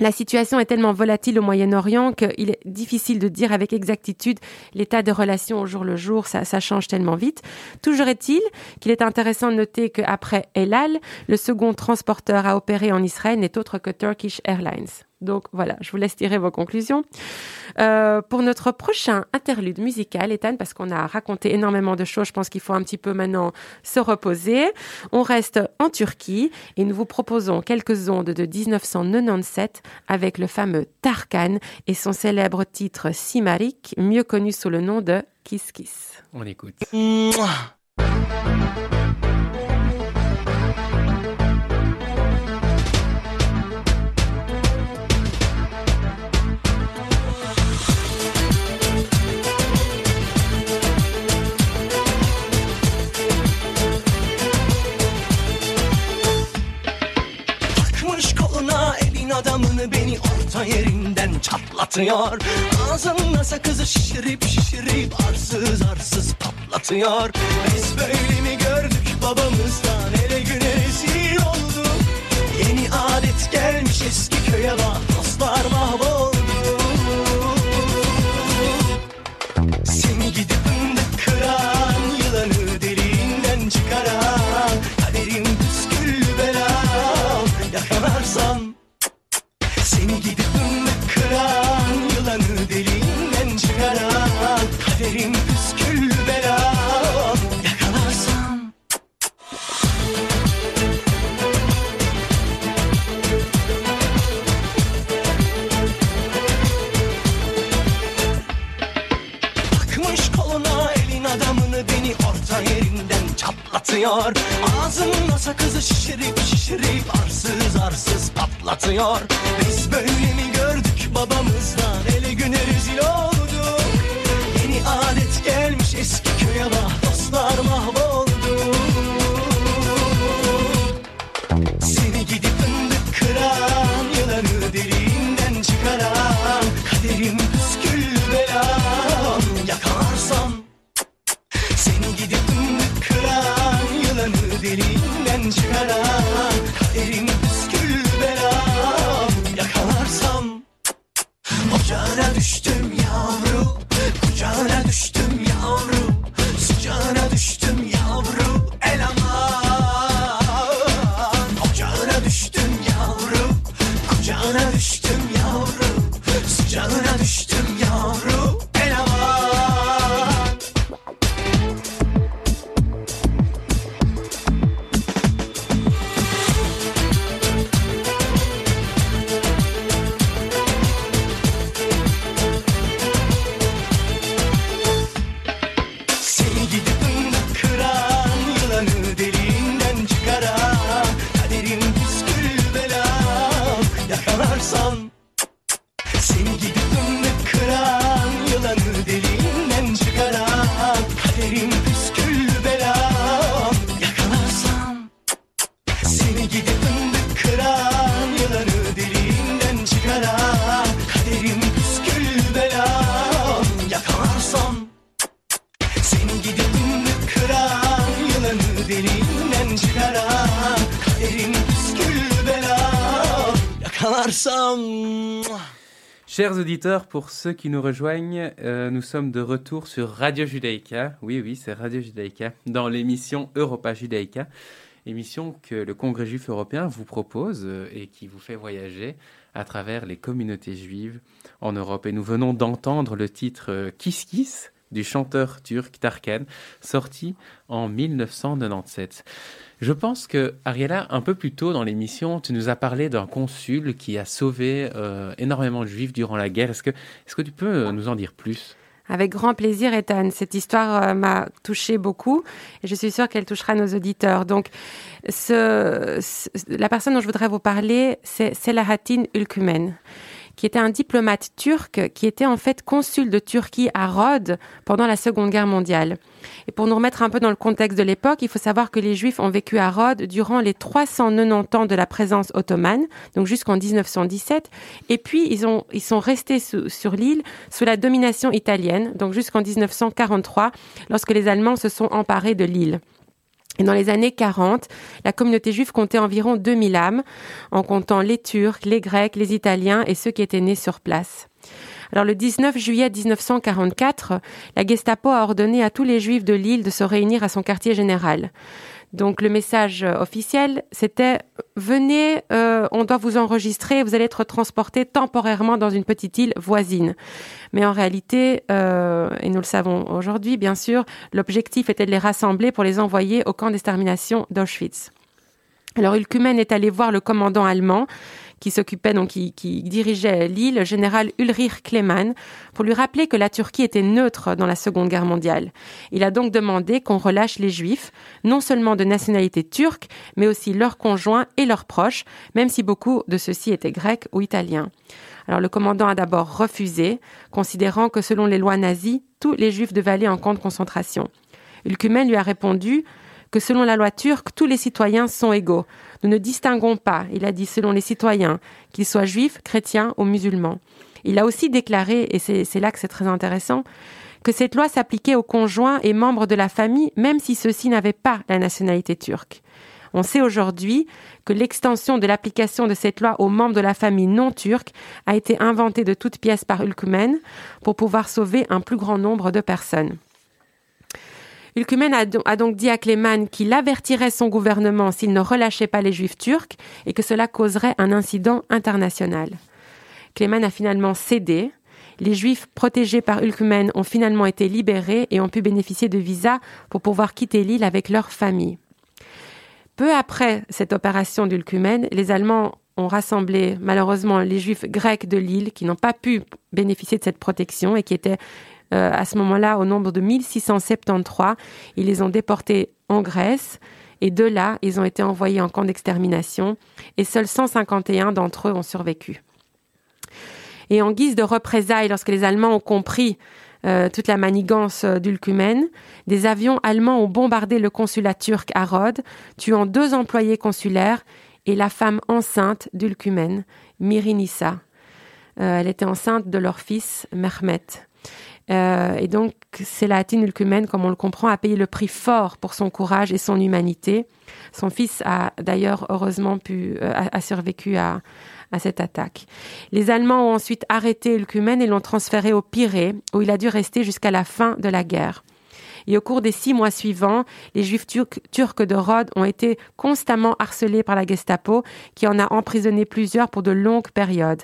la situation est tellement volatile au Moyen-Orient qu'il est difficile de dire avec exactitude l'état de relations au jour le jour, ça, ça change tellement vite. Toujours est-il qu'il est intéressant de noter qu'après El Al, le second transporteur à opérer en Israël n'est autre que Turkish Airlines. Donc voilà, je vous laisse tirer vos conclusions. Euh, pour notre prochain interlude musical, Ethan, parce qu'on a raconté énormément de choses, je pense qu'il faut un petit peu maintenant se reposer. On reste en Turquie et nous vous proposons quelques ondes de 1997 avec le fameux Tarkan et son célèbre titre Simarik, mieux connu sous le nom de Kiss Kiss. On écoute. Mouah. Adamını beni orta yerinden çatlatıyor. Ağzında sakızı şişirip şişirip arsız arsız patlatıyor. Biz böyle mi gördük babamızdan ele güne rezil oldu Yeni adet gelmiş eski köye bak dostlar mahvoldu. Seni gidip kıran Yılanı deliğinden çıkaran çatlatıyor Ağzında sakızı şişirip şişirip arsız arsız patlatıyor. Biz böyle mi gördük babamızdan auditeurs, pour ceux qui nous rejoignent, euh, nous sommes de retour sur Radio Judaïka. Oui, oui, c'est Radio Judaïka, dans l'émission Europa Judaïka, émission que le Congrès juif européen vous propose euh, et qui vous fait voyager à travers les communautés juives en Europe. Et nous venons d'entendre le titre euh, Kiss Kiss du chanteur turc Tarkan, sorti en 1997. Je pense que, Ariela, un peu plus tôt dans l'émission, tu nous as parlé d'un consul qui a sauvé euh, énormément de juifs durant la guerre. Est-ce que, est-ce que tu peux nous en dire plus? Avec grand plaisir, Ethan. Cette histoire euh, m'a touché beaucoup et je suis sûre qu'elle touchera nos auditeurs. Donc, la personne dont je voudrais vous parler, c'est Selahattin Ülkümen qui était un diplomate turc qui était en fait consul de Turquie à Rhodes pendant la Seconde Guerre mondiale. Et pour nous remettre un peu dans le contexte de l'époque, il faut savoir que les Juifs ont vécu à Rhodes durant les 390 ans de la présence ottomane, donc jusqu'en 1917. Et puis, ils, ont, ils sont restés sur l'île sous la domination italienne, donc jusqu'en 1943, lorsque les Allemands se sont emparés de l'île. Et dans les années 40, la communauté juive comptait environ 2000 âmes, en comptant les Turcs, les Grecs, les Italiens et ceux qui étaient nés sur place. Alors le 19 juillet 1944, la Gestapo a ordonné à tous les juifs de l'île de se réunir à son quartier général. Donc le message euh, officiel, c'était venez, euh, on doit vous enregistrer, vous allez être transporté temporairement dans une petite île voisine. Mais en réalité, euh, et nous le savons aujourd'hui, bien sûr, l'objectif était de les rassembler pour les envoyer au camp d'extermination d'Auschwitz. Alors Ulkumen est allé voir le commandant allemand qui s'occupait donc qui, dirigeait l'île, le général Ulrich Klemann, pour lui rappeler que la Turquie était neutre dans la Seconde Guerre mondiale. Il a donc demandé qu'on relâche les Juifs, non seulement de nationalité turque, mais aussi leurs conjoints et leurs proches, même si beaucoup de ceux-ci étaient grecs ou italiens. Alors le commandant a d'abord refusé, considérant que selon les lois nazies, tous les Juifs devaient aller en camp de concentration. Ulkumen lui a répondu que selon la loi turque, tous les citoyens sont égaux. Nous ne distinguons pas, il a dit, selon les citoyens, qu'ils soient juifs, chrétiens ou musulmans. Il a aussi déclaré, et c'est là que c'est très intéressant, que cette loi s'appliquait aux conjoints et membres de la famille, même si ceux-ci n'avaient pas la nationalité turque. On sait aujourd'hui que l'extension de l'application de cette loi aux membres de la famille non turque a été inventée de toutes pièces par Ulkumen pour pouvoir sauver un plus grand nombre de personnes. Ulkumen a, do- a donc dit à Cléman qu'il avertirait son gouvernement s'il ne relâchait pas les juifs turcs et que cela causerait un incident international. Cléman a finalement cédé. Les juifs protégés par Ulkumen ont finalement été libérés et ont pu bénéficier de visas pour pouvoir quitter l'île avec leur famille. Peu après cette opération d'Ulkumen, les Allemands ont rassemblé malheureusement les juifs grecs de l'île qui n'ont pas pu bénéficier de cette protection et qui étaient euh, à ce moment-là au nombre de 1673. Ils les ont déportés en Grèce et de là, ils ont été envoyés en camp d'extermination et seuls 151 d'entre eux ont survécu. Et en guise de représailles, lorsque les Allemands ont compris euh, toute la manigance euh, d'Ulkumen, des avions allemands ont bombardé le consulat turc à Rhodes, tuant deux employés consulaires et la femme enceinte d'Ulkumen, Mirinissa. Elle était enceinte de leur fils Mehmet. Euh, et donc, Selahattin Ulkumen, comme on le comprend, a payé le prix fort pour son courage et son humanité. Son fils a d'ailleurs heureusement pu, euh, survécu à, à cette attaque. Les Allemands ont ensuite arrêté Ulkumen et l'ont transféré au Pirée, où il a dû rester jusqu'à la fin de la guerre. Et au cours des six mois suivants, les juifs turcs, de Rhodes ont été constamment harcelés par la Gestapo, qui en a emprisonné plusieurs pour de longues périodes.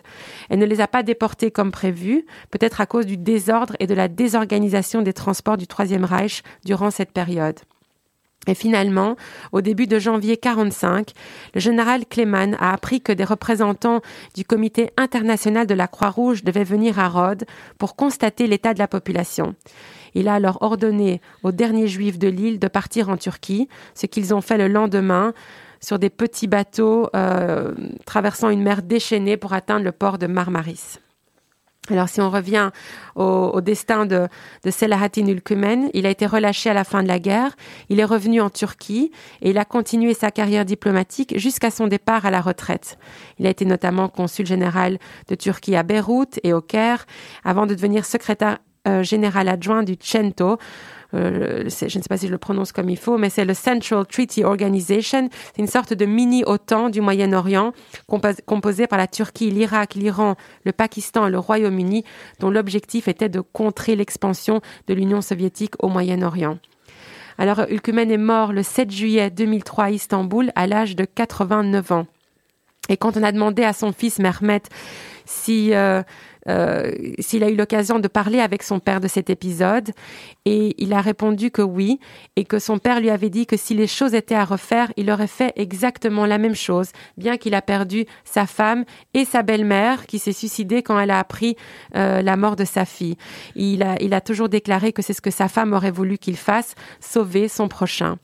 Elle ne les a pas déportés comme prévu, peut-être à cause du désordre et de la désorganisation des transports du Troisième Reich durant cette période. Et finalement, au début de janvier 45, le général Kleman a appris que des représentants du comité international de la Croix-Rouge devaient venir à Rhodes pour constater l'état de la population. Il a alors ordonné aux derniers juifs de l'île de partir en Turquie, ce qu'ils ont fait le lendemain sur des petits bateaux euh, traversant une mer déchaînée pour atteindre le port de Marmaris. Alors, si on revient au, destin de, de Selahattin Ülkümen, il a été relâché à la fin de la guerre. Il est revenu en Turquie et il a continué sa carrière diplomatique jusqu'à son départ à la retraite. Il a été notamment consul général de Turquie à Beyrouth et au Caire avant de devenir secrétaire euh, général adjoint du CENTO. Euh, je ne sais pas si je le prononce comme il faut, mais c'est le Central Treaty Organization. C'est une sorte de mini-OTAN du Moyen-Orient compos- composé par la Turquie, l'Irak, l'Iran, le Pakistan et le Royaume-Uni, dont l'objectif était de contrer l'expansion de l'Union soviétique au Moyen-Orient. Alors, Ülkümen est mort le 7 juillet 2003 à Istanbul à l'âge de 89 ans. Et quand on a demandé à son fils Mehmet si euh, euh, s'il a eu l'occasion de parler avec son père de cet épisode, et il a répondu que oui, et que son père lui avait dit que si les choses étaient à refaire, il aurait fait exactement la même chose, bien qu'il a perdu sa femme et sa belle-mère qui s'est suicidée quand elle a appris euh, la mort de sa fille. Il a, il a toujours déclaré que c'est ce que sa femme aurait voulu qu'il fasse, sauver son prochain.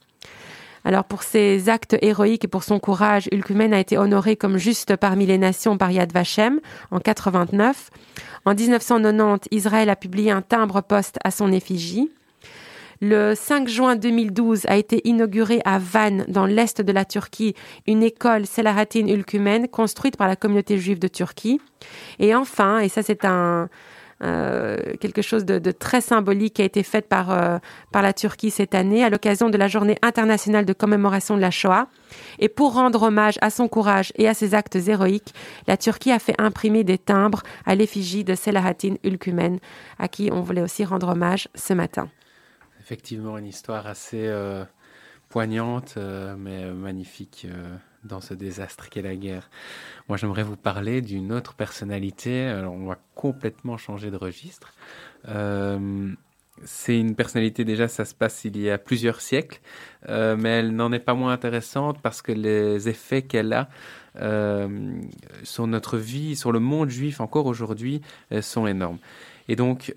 Alors pour ses actes héroïques et pour son courage, Ulkumen a été honoré comme juste parmi les nations par Yad Vashem en 89. En 1990, Israël a publié un timbre-poste à son effigie. Le 5 juin 2012 a été inaugurée à Van, dans l'est de la Turquie, une école Selahattin Ülkümen construite par la communauté juive de Turquie. Et enfin, et ça c'est un quelque chose de, très symbolique qui a été fait par euh, par la Turquie cette année à l'occasion de la Journée internationale de commémoration de la Shoah. Et pour rendre hommage à son courage et à ses actes héroïques, la Turquie a fait imprimer des timbres à l'effigie de Selahattin Ülkümen, à qui on voulait aussi rendre hommage ce matin. Effectivement, une histoire assez euh, poignante, euh, mais euh, magnifique euh, dans ce désastre qu'est la guerre. Moi, j'aimerais vous parler d'une autre personnalité. On va complètement changer de registre. Euh, c'est une personnalité, déjà, ça se passe il y a plusieurs siècles, euh, mais elle n'en est pas moins intéressante parce que les effets qu'elle a euh, sur notre vie, sur le monde juif encore aujourd'hui, sont énormes. Et donc,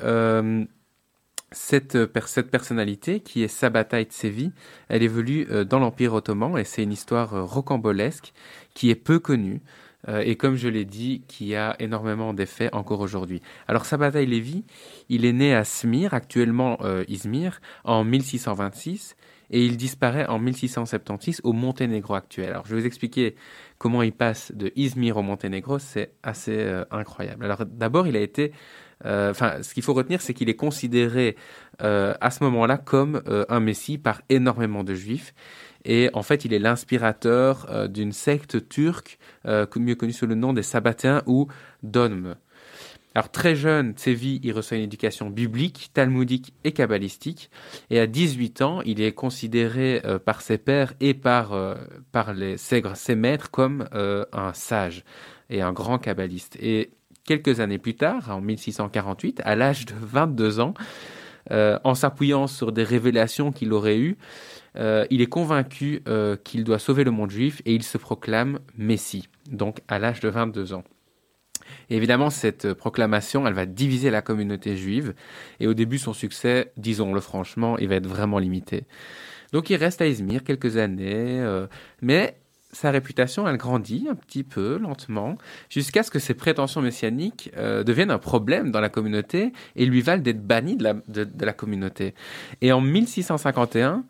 cette, per- cette personnalité, qui est Sabataï Tsevi, elle évolue euh, dans l'Empire ottoman et c'est une histoire euh, rocambolesque qui est peu connue euh, et comme je l'ai dit, qui a énormément d'effets encore aujourd'hui. Alors Sabataï Levi, il est né à Smir, actuellement euh, Izmir, en 1626 et il disparaît en 1676 au Monténégro actuel. Alors je vais vous expliquer comment il passe de Izmir au Monténégro, c'est assez euh, incroyable. Alors d'abord, il a été euh, Enfin, ce qu'il faut retenir, c'est qu'il est considéré euh, à ce moment-là comme euh, un messie par énormément de juifs. Et en fait, il est l'inspirateur euh, d'une secte turque, euh, mieux connue sous le nom des Sabbatéens ou Donm. Alors très jeune, Tsevi, il reçoit une éducation biblique, talmudique et kabbalistique. Et à 18 ans, il est considéré euh, par ses pairs et par, euh, par les, ses, ses maîtres comme euh, un sage et un grand kabbaliste. Et quelques années plus tard, en 1648, à l'âge de 22 ans, euh, en s'appuyant sur des révélations qu'il aurait eues, euh, il est convaincu euh, qu'il doit sauver le monde juif et il se proclame Messie, donc à l'âge de 22 ans. Évidemment, cette proclamation, elle va diviser la communauté juive. Et au début, son succès, disons-le franchement, il va être vraiment limité. Donc il reste à Izmir quelques années, mais sa réputation, elle grandit un petit peu, lentement, jusqu'à ce que ses prétentions messianiques euh, deviennent un problème dans la communauté et lui valent d'être banni de la, de, de la communauté. Et en 1651,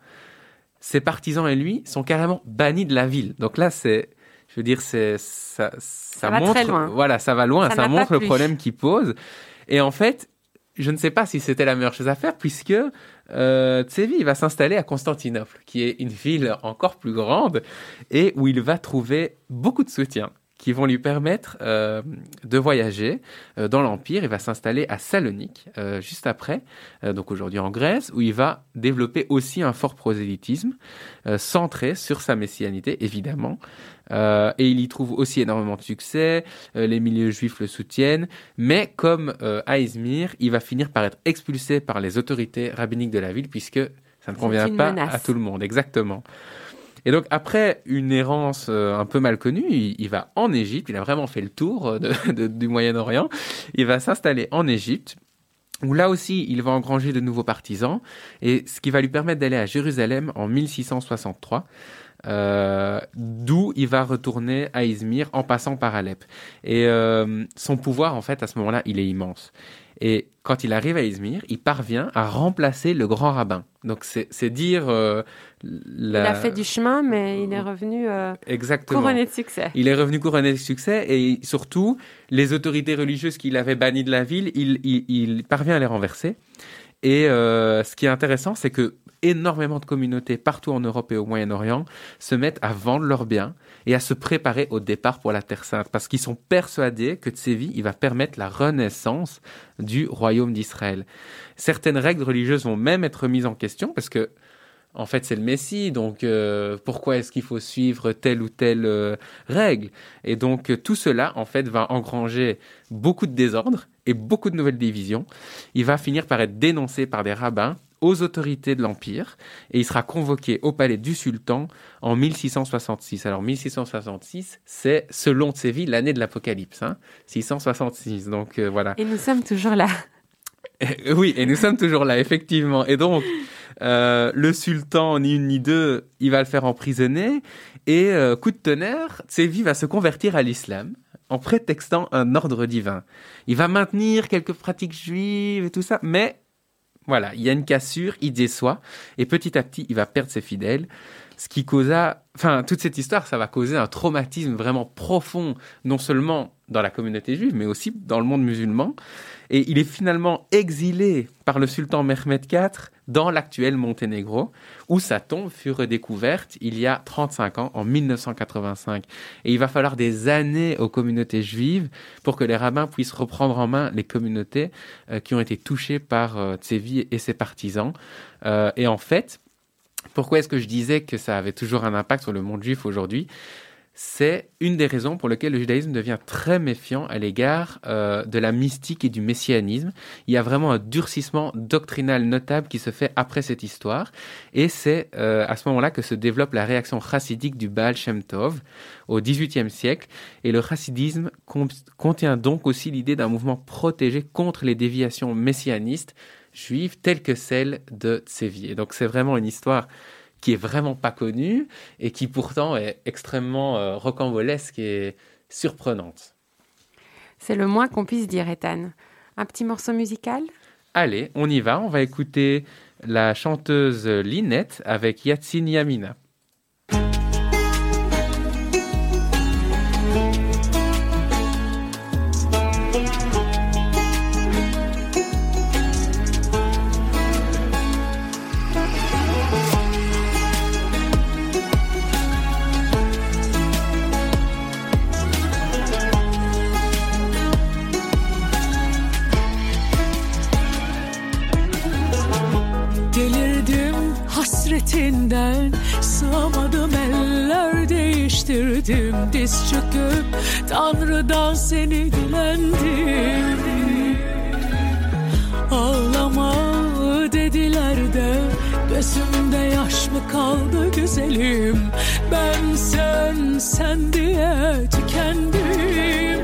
ses partisans et lui sont carrément bannis de la ville. Donc là, c'est, je veux dire, c'est ça, ça, va montre, très loin. voilà, ça va loin, Ça ça, montre le problème qu'il pose. Et en fait, je ne sais pas si c'était la meilleure chose à faire puisque euh, Tsevi va s'installer à Constantinople, qui est une ville encore plus grande et où il va trouver beaucoup de soutien qui vont lui permettre euh, de voyager euh, dans l'Empire. Il va s'installer à Salonique euh, juste après, donc aujourd'hui en Grèce, où il va développer aussi un fort prosélytisme centré sur sa messianité, évidemment. Euh, et il y trouve aussi énormément de succès, euh, les milieux juifs le soutiennent, mais comme euh, à Izmir, il va finir par être expulsé par les autorités rabbiniques de la ville, puisque ça ne convient pas menace. à tout le monde, exactement. Et donc après une errance euh, un peu mal connue, il, va en Égypte, il a vraiment fait le tour euh, du Moyen-Orient, il va s'installer en Égypte, où là aussi il va engranger de nouveaux partisans, et ce qui va lui permettre d'aller à Jérusalem en 1663, euh, d'où il va retourner à Izmir en passant par Alep. Et son pouvoir, en fait, à ce moment-là, il est immense. Et quand il arrive à Izmir, il parvient à remplacer le grand rabbin. Donc c'est dire euh, la... Il a fait du chemin, mais il est revenu euh, exactement. couronné de succès. Il est revenu couronné de succès et surtout, les autorités religieuses qu'il avait bannies de la ville, il, il, il parvient à les renverser. Et euh, ce qui est intéressant, c'est que énormément de communautés partout en Europe et au Moyen-Orient se mettent à vendre leurs biens et à se préparer au départ pour la Terre Sainte parce qu'ils sont persuadés que Tsevi, il va permettre la renaissance du royaume d'Israël. Certaines règles religieuses vont même être mises en question parce que en fait, c'est le Messie, donc euh, pourquoi est-ce qu'il faut suivre telle ou telle euh, règle? Et donc euh, tout cela, en fait, va engranger beaucoup de désordre et beaucoup de nouvelles divisions. Il va finir par être dénoncé par des rabbins aux autorités de l'Empire et il sera convoqué au palais du sultan en 1666. Alors 1666, c'est selon Tsevi l'année de l'Apocalypse, hein 666. Donc voilà. Et nous sommes toujours là. Oui, et nous sommes toujours là, effectivement. Et donc, euh, le sultan, ni une ni deux, il va le faire emprisonner. Et euh, coup de tonnerre, Tsevi va se convertir à l'islam en prétextant un ordre divin. Il va maintenir quelques pratiques juives et tout ça, mais voilà, il y a une cassure, il déçoit, et petit à petit, il va perdre ses fidèles. Ce qui causa, enfin, toute cette histoire, ça va causer un traumatisme vraiment profond, non seulement dans la communauté juive, mais aussi dans le monde musulman. Et il est finalement exilé par le sultan Mehmed IV dans l'actuel Monténégro, où sa tombe fut redécouverte il y a 35 ans, en 1985. Et il va falloir des années aux communautés juives pour que les rabbins puissent reprendre en main les communautés euh, qui ont été touchées par euh, Tsevi et ses partisans. Euh, et en fait, pourquoi est-ce que je disais que ça avait toujours un impact sur le monde juif aujourd'hui? C'est une des raisons pour lesquelles le judaïsme devient très méfiant à l'égard euh, de la mystique et du messianisme. Il y a vraiment un durcissement doctrinal notable qui se fait après cette histoire, et c'est euh, à ce moment-là que se développe la réaction chassidique du Baal Shem Tov au XVIIIe siècle, et le chassidisme con- contient donc aussi l'idée d'un mouvement protégé contre les déviations messianistes juives telles que celles de Tsevi. Et donc c'est vraiment une histoire qui est vraiment pas connue et qui pourtant est extrêmement euh, rocambolesque et surprenante. C'est le moins qu'on puisse dire, Ethan. Un petit morceau musical? Allez, on y va, on va écouter la chanteuse Linette avec Yatsine Yamina. Değiştirdim Diz çöküp Tanrı'dan seni dilendim. Ağlama dediler de Gözümde yaş mı kaldı güzelim? Ben sen sen diye tükendim.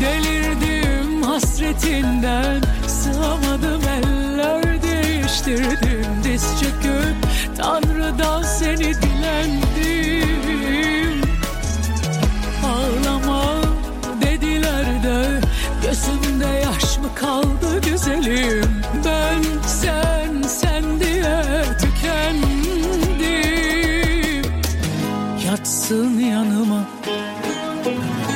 Delirdim hasretinden Sığamadım eller değiştirdim. Diz çöküp Tanrı'dan seni dilendim Gözümde yaş mı kaldı güzelim? Ben sen sen diye tükendim. Yatsın yanıma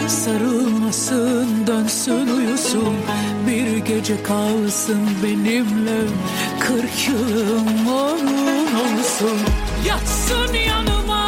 Sarılmasın dönsün uyusun. Bir gece kalsın benimle Kırk yılım onun olsun. Yatsın yanıma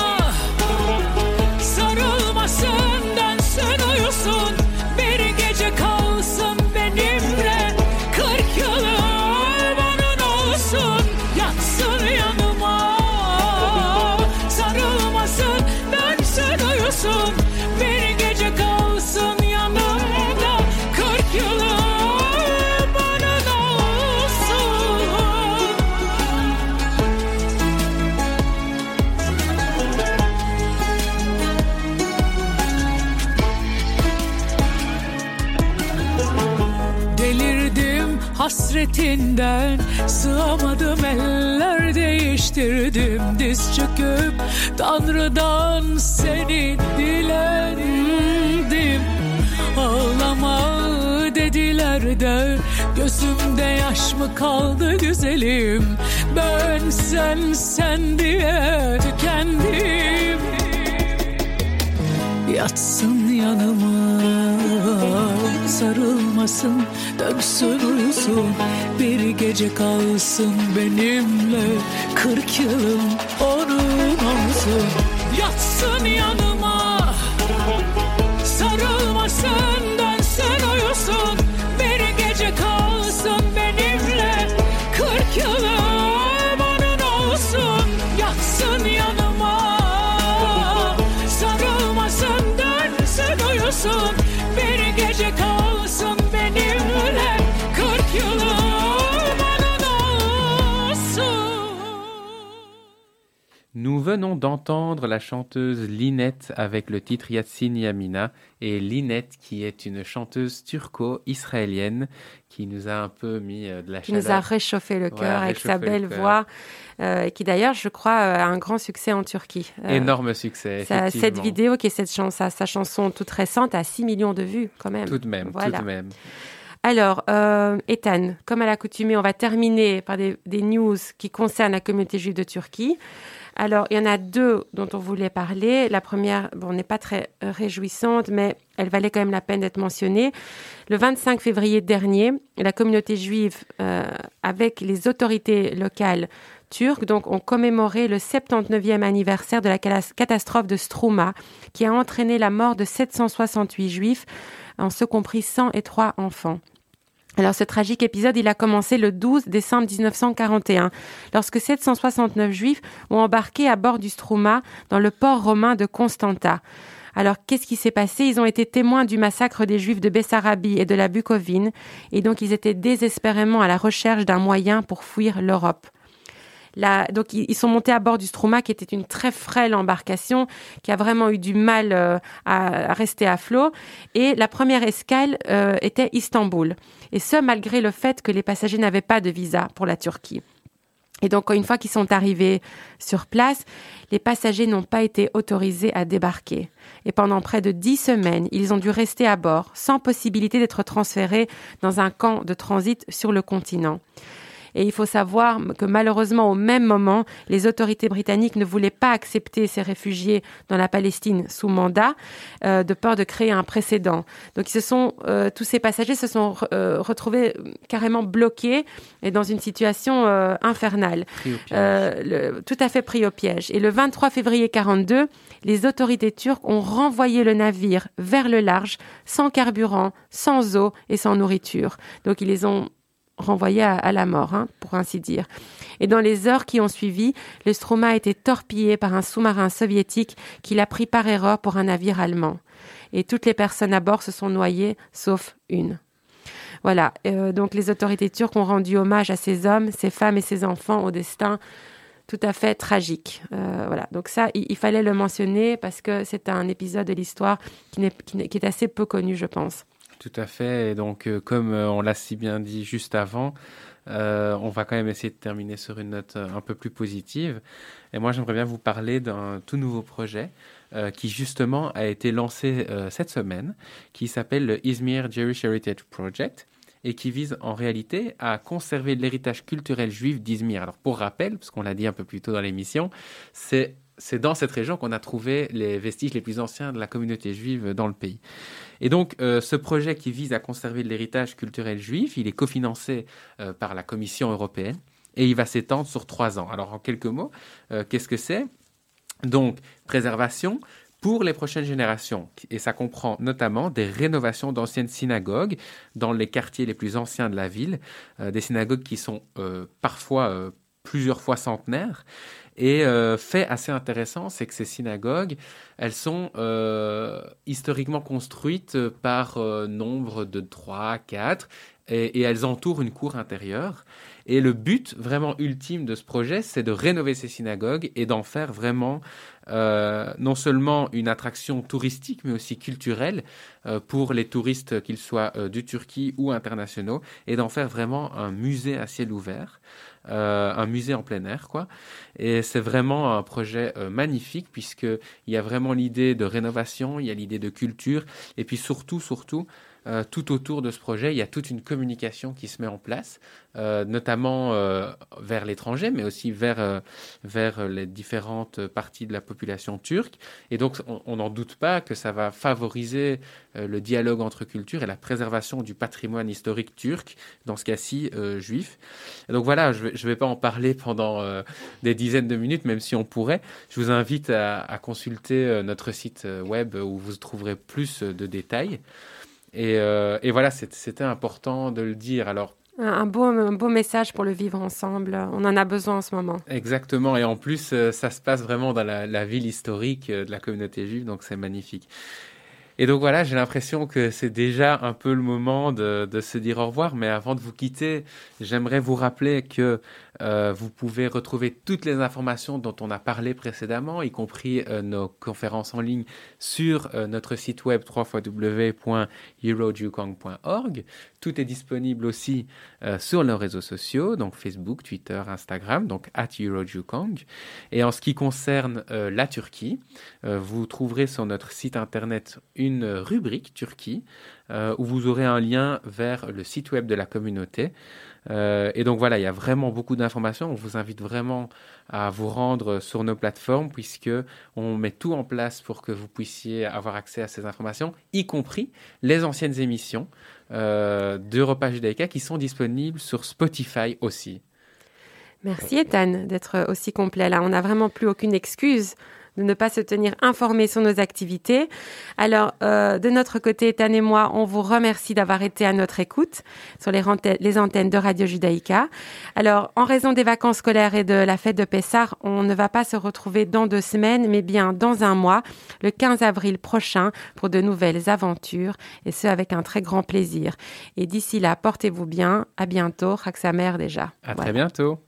hasretinden Sığamadım eller değiştirdim Diz çöküp Tanrı'dan seni dilendim. Ağlama dediler de Gözümde yaş mı kaldı güzelim? Ben sen sen diye tükendim. Yatsın yanıma sarılmasın dönsün uyusun bir gece kalsın benimle. Kırk yılım onun olsun yatsın yanıma venons d'entendre la chanteuse Linette avec le titre Yatsin Yamina et Linette qui est une chanteuse turco-israélienne qui nous a un peu mis euh, de la qui nous a chaleur. réchauffé le cœur avec sa belle voix, euh, et qui d'ailleurs, je crois, euh, a un grand succès en Turquie. Euh, Énorme succès, cette vidéo, qui est cette chan- sa, sa chanson toute récente, a 6 millions de vues quand même. Tout de même, Voilà. tout de même. Alors, euh, Ethan, comme à l'accoutumée, on va terminer par des, news qui concernent la communauté juive de Turquie. Alors, il y en a deux dont on voulait parler. La première, bon, n'est pas très euh, réjouissante, mais elle valait quand même la peine d'être mentionnée. Le 25 février dernier, la communauté juive, euh, avec les autorités locales turques, donc, ont commémoré le 79e anniversaire de la catastrophe de Strouma, qui a entraîné la mort de 768 juifs, en ce compris 103 enfants. Alors ce tragique épisode, il a commencé le 12 décembre 1941, lorsque 769 juifs ont embarqué à bord du Struma dans le port romain de Constanta. Alors qu'est-ce qui s'est passé? Ils ont été témoins du massacre des juifs de Bessarabie et de la Bucovine, et donc ils étaient désespérément à la recherche d'un moyen pour fuir l'Europe. Donc ils sont montés à bord du Struma, qui était une très frêle embarcation, qui a vraiment eu du mal euh, à, à rester à flot. Et la première escale euh, était Istanbul. Et ce, malgré le fait que les passagers n'avaient pas de visa pour la Turquie. Et donc, une fois qu'ils sont arrivés sur place, les passagers n'ont pas été autorisés à débarquer. Et pendant près de dix semaines, ils ont dû rester à bord, sans possibilité d'être transférés dans un camp de transit sur le continent. Et il faut savoir que malheureusement, au même moment, les autorités britanniques ne voulaient pas accepter ces réfugiés dans la Palestine sous mandat, euh, de peur de créer un précédent. Donc, ils se sont, euh, tous ces passagers se sont euh, retrouvés carrément bloqués et dans une situation infernale. Le- tout à fait pris au piège. Et le 23 février 42, les autorités turques ont renvoyé le navire vers le large, sans carburant, sans eau et sans nourriture. Donc ils les ont renvoyés à, la mort, hein, pour ainsi dire. Et dans les heures qui ont suivi, le Stroma a été torpillé par un sous-marin soviétique qui l'a pris par erreur pour un navire allemand. Et toutes les personnes à bord se sont noyées, sauf une. Voilà, euh, donc les autorités turques ont rendu hommage à ces hommes, ces femmes et ces enfants au destin tout à fait tragique. Euh, voilà, donc ça, il, fallait le mentionner parce que c'est un épisode de l'histoire qui est assez peu connu, je pense. Tout à fait. Et donc, euh, comme euh, on l'a si bien dit juste avant, euh, on va quand même essayer de terminer sur une note un peu plus positive. Et moi, j'aimerais bien vous parler d'un tout nouveau projet qui, justement, a été lancé cette semaine, qui s'appelle le Izmir Jewish Heritage Project et qui vise en réalité à conserver l'héritage culturel juif d'Izmir. Alors, pour rappel, parce qu'on l'a dit un peu plus tôt dans l'émission, c'est c'est dans cette région qu'on a trouvé les vestiges les plus anciens de la communauté juive dans le pays. Et donc, euh, ce projet qui vise à conserver l'héritage culturel juif, il est cofinancé euh, par la Commission européenne et il va s'étendre sur trois ans. Alors, en quelques mots, euh, qu'est-ce que c'est? Donc, préservation pour les prochaines générations. Et ça comprend notamment des rénovations d'anciennes synagogues dans les quartiers les plus anciens de la ville, des synagogues qui sont parfois plusieurs fois centenaires. Et euh, fait assez intéressant, c'est que ces synagogues, elles sont euh, historiquement construites par euh, nombre de 3, 4, et, et elles entourent une cour intérieure. Et le but vraiment ultime de ce projet, c'est de rénover ces synagogues et d'en faire vraiment euh, non seulement une attraction touristique, mais aussi culturelle euh, pour les touristes, qu'ils soient euh, du Turquie ou internationaux, et d'en faire vraiment un musée à ciel ouvert, euh, un musée en plein air, quoi. Et c'est vraiment un projet euh, magnifique puisque il y a vraiment l'idée de rénovation, il y a l'idée de culture, et puis surtout, surtout, euh, tout autour de ce projet, il y a toute une communication qui se met en place, euh, notamment euh, vers l'étranger, mais aussi vers, les différentes parties de la population turque. Et donc, on n'en doute pas que ça va favoriser le dialogue entre cultures et la préservation du patrimoine historique turc, dans ce cas-ci juif. Donc voilà, je ne vais, pas en parler pendant des dizaines de minutes, même si on pourrait. Je vous invite à, consulter notre site web où vous trouverez plus de détails. Et, euh, et voilà, c'était important de le dire. Alors, Un un beau, un beau message pour le vivre ensemble. On en a besoin en ce moment. exactement. Et en plus, euh, ça se passe vraiment dans la, la ville historique euh, de la communauté juive, donc c'est magnifique. Et donc voilà, j'ai l'impression que c'est déjà un peu le moment de, se dire au revoir. Mais avant de vous quitter, j'aimerais vous rappeler que euh, vous pouvez retrouver toutes les informations dont on a parlé précédemment, y compris euh, nos conférences en ligne, sur euh, notre site web www.eurojukong.org. Tout est disponible aussi sur nos réseaux sociaux, donc Facebook, Twitter, Instagram, donc at Eurojukong. Et en ce qui concerne la Turquie, vous trouverez sur notre site internet rubrique Turquie euh, où vous aurez un lien vers le site web de la communauté. Euh, et donc voilà, il y a vraiment beaucoup d'informations. On vous invite vraiment à vous rendre sur nos plateformes puisque on met tout en place pour que vous puissiez avoir accès à ces informations, y compris les anciennes émissions euh, de Repas Judaïka qui sont disponibles sur Spotify aussi. Merci Ethan d'être aussi complet là. On n'a vraiment plus aucune excuse de ne pas se tenir informé sur nos activités. Alors, euh, de notre côté, Ethan et moi, on vous remercie d'avoir été à notre écoute sur les, rente- les antennes de Radio Judaïka. Alors, en raison des vacances scolaires et de la fête de Pessah, on ne va pas se retrouver dans deux semaines, mais bien dans un mois, le 15 avril prochain, pour de nouvelles aventures, et ce avec un très grand plaisir. Et d'ici là, portez-vous bien. À bientôt. Samer déjà. À Voilà. très bientôt.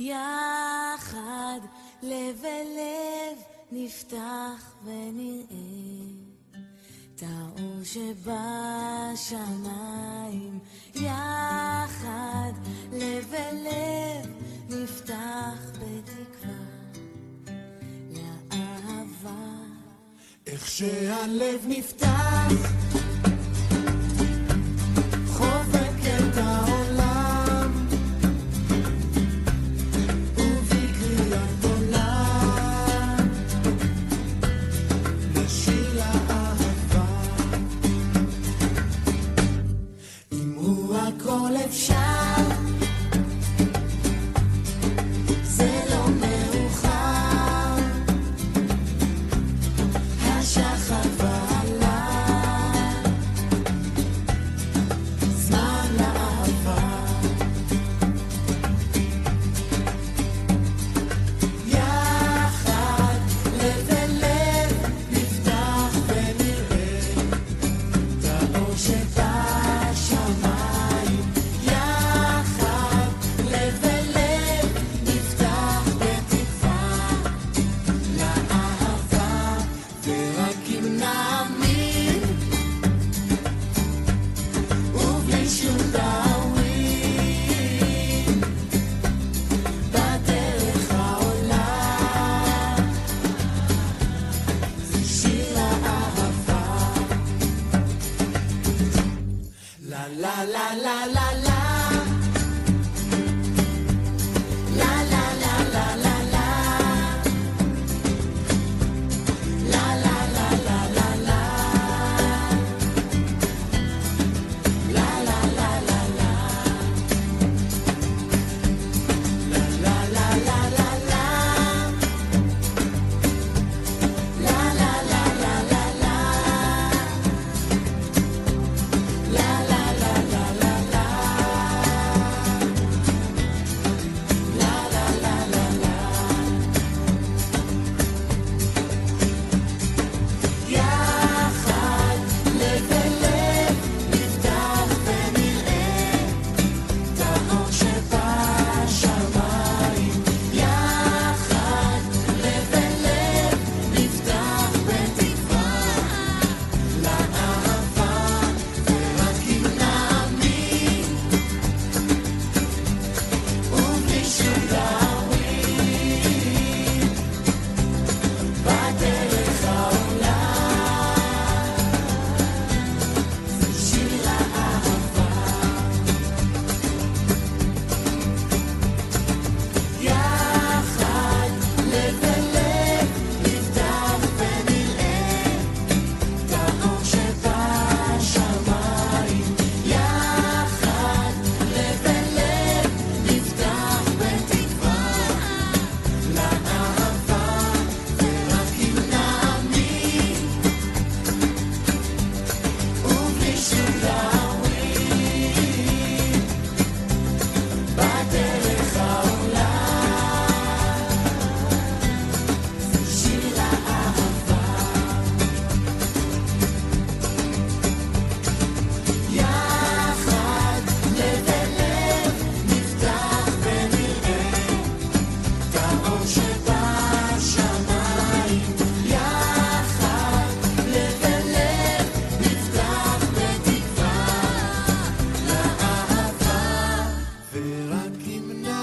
יחד לב אל לב נפתח ונראה את האור שבשמיים יחד לב אל לב נפתח בתקווה לאהבה. איך שהלב נפתח, keep an eye.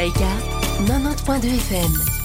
Judaïka 90.2 FM.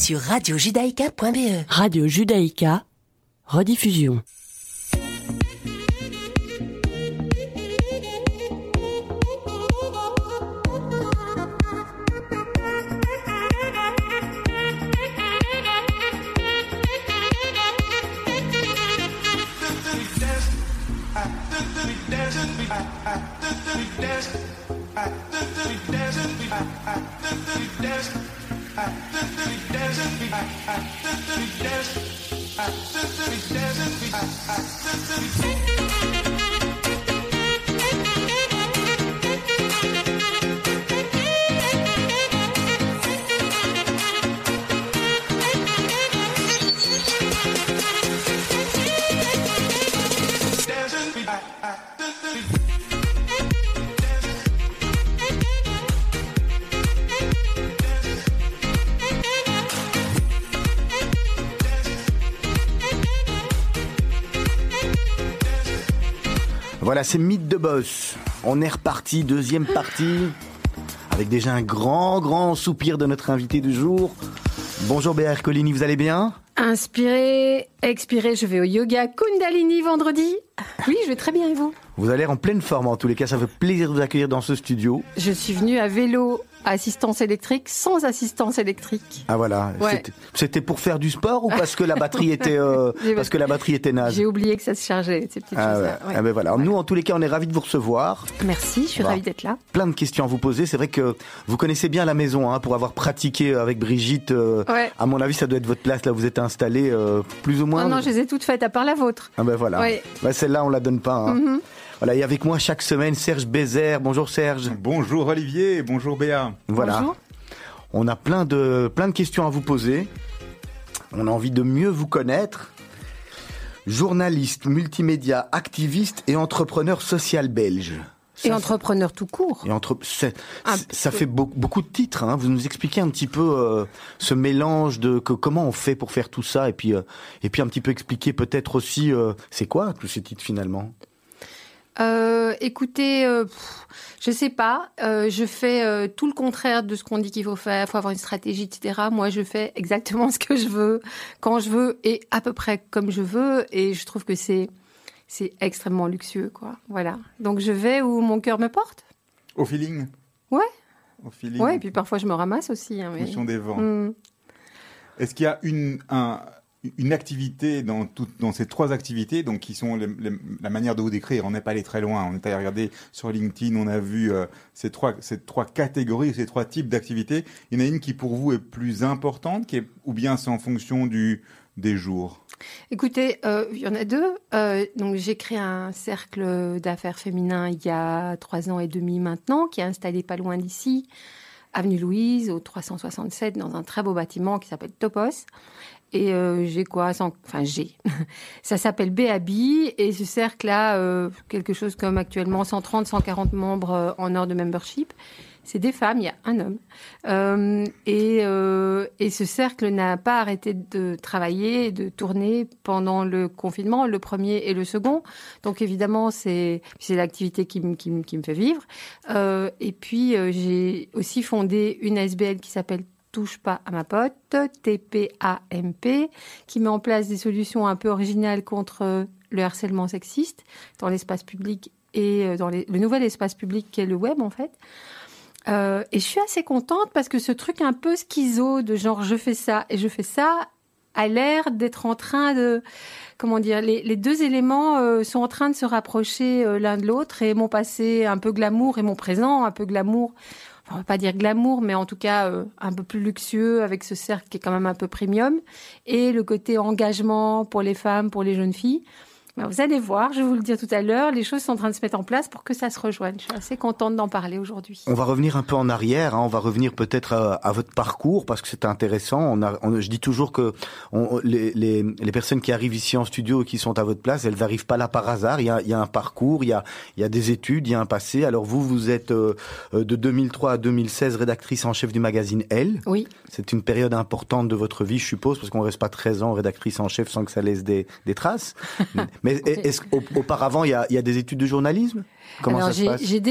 Sur radiojudaïka.be. Radio Judaïka, rediffusion. Voilà, c'est Mythe de Boss. On est reparti, deuxième partie, avec déjà un grand, grand soupir de notre invité du jour. Bonjour Béa Ercolini, vous allez bien? Inspiré, expiré, je vais au yoga Kundalini vendredi. Oui, je vais très bien et vous? Vous l'air en pleine forme en tous les cas, ça fait plaisir de vous accueillir dans ce studio. Je suis venue à vélo assistance électrique sans assistance électrique. Ah voilà, Ouais. C'était- pour faire du sport ou parce que la batterie était euh, J'ai- parce que la batterie était naze? J'ai oublié que ça se chargeait, ces petites ah, ouais. choses-là. ouais. Ah ben voilà. Nous en tous les cas, on est ravis de vous recevoir. Merci, je suis Bah. ravie d'être là. Plein de questions à vous poser. C'est vrai que vous connaissez bien la maison hein, pour avoir pratiqué avec Brigitte. euh. À mon avis, ça doit être votre place là. Vous êtes installé euh, plus ou moins. Oh non, je les ai toutes faites, à part la vôtre. Ah ben voilà. Bah, Celle-là, on la donne pas. hein. Mhm. Voilà, et avec moi chaque semaine Serge Bézère. Bonjour Serge. Bonjour Olivier, bonjour Béa. Voilà. Bonjour. On a plein de plein de questions à vous poser. On a envie de mieux vous connaître. Journaliste, multimédia, activiste et entrepreneur social belge. Et entrepreneur tout court. Et entre, ça peu. fait beaucoup, beaucoup de titres. Hein. Vous nous expliquez un petit peu euh, ce mélange de que, comment on fait pour faire tout ça, et puis euh, et puis un petit peu expliquer peut-être aussi euh, c'est quoi tous ces titres finalement? Euh, écoutez, euh, pff, je sais pas. Euh, je fais euh, tout le contraire de ce qu'on dit qu'il faut faire. Il faut avoir une stratégie, etc. Moi, je fais exactement ce que je veux, quand je veux et à peu près comme je veux. Et je trouve que c'est c'est extrêmement luxueux, quoi. Voilà. Donc je vais où mon cœur me porte. Au feeling Ouais. Au feeling Ouais. Et puis parfois je me ramasse aussi. Hein, En mais- fonction des vents. Hmm. Est-ce qu'il y a une, un- une activité dans, toutes- dans ces trois activités, donc qui sont la manière de vous décrire On n'est pas allé très loin. On est allé regarder sur LinkedIn, on a vu euh, ces, trois, ces trois catégories, ces trois types d'activités. Il y en a une qui pour vous est plus importante, qui est, ou bien c'est en fonction du, des jours? Écoutez, euh, il y en a deux. Euh, donc j'ai créé un cercle d'affaires féminin il y a trois ans et demi maintenant, qui est installé pas loin d'ici, avenue Louise, au 367, dans un très beau bâtiment qui s'appelle Topos. Et euh, j'ai quoi? Enfin, j'ai. Ça s'appelle BAB et ce cercle a euh, quelque chose comme actuellement 130, 140 membres euh, en ordre de membership. C'est des femmes, il y a un homme. Et, ce cercle n'a pas arrêté de travailler de tourner pendant le confinement, le premier et le second. Donc évidemment, c'est l'activité qui, qui, qui me fait vivre. Et puis, j'ai aussi fondé une SBL qui s'appelle Touche pas à ma pote, TPAMP, qui met en place des solutions un peu originales contre euh, le harcèlement sexiste dans l'espace public et euh, dans le nouvel espace public qui est le web en fait. Euh, et je suis assez contente parce que ce truc un peu schizo de genre je fais ça et je fais ça a l'air d'être en train de comment dire les, deux éléments sont en train de se rapprocher l'un de l'autre et mon passé un peu glamour et mon présent un peu glamour on va pas dire glamour mais en tout cas euh, un peu plus luxueux avec ce cercle qui est quand même un peu premium. Et le côté engagement pour les femmes pour les jeunes filles Ben, vous allez voir, je vais vous le dire tout à l'heure, les choses sont en train de se mettre en place pour que ça se rejoigne. Je suis assez contente d'en parler aujourd'hui. On va revenir un peu en arrière, hein, on va revenir peut-être à, à votre parcours parce que c'est intéressant. On a, on- je dis toujours que on- les, les, les personnes qui arrivent ici en studio et qui sont à votre place, elles n'arrivent pas là par hasard. Il y a, il y a un parcours, il y a, il y a des études, il y a un passé. Alors vous, vous êtes euh, euh, de 2003 à 2016 rédactrice en chef du magazine Elle. Oui. C'est une période importante de votre vie, je suppose, parce qu'on reste pas 13 ans rédactrice en chef sans que ça laisse des, des traces. Mais est-ce qu'auparavant, il y a, il y a des études de journalisme? Comment Alors, ça se passe?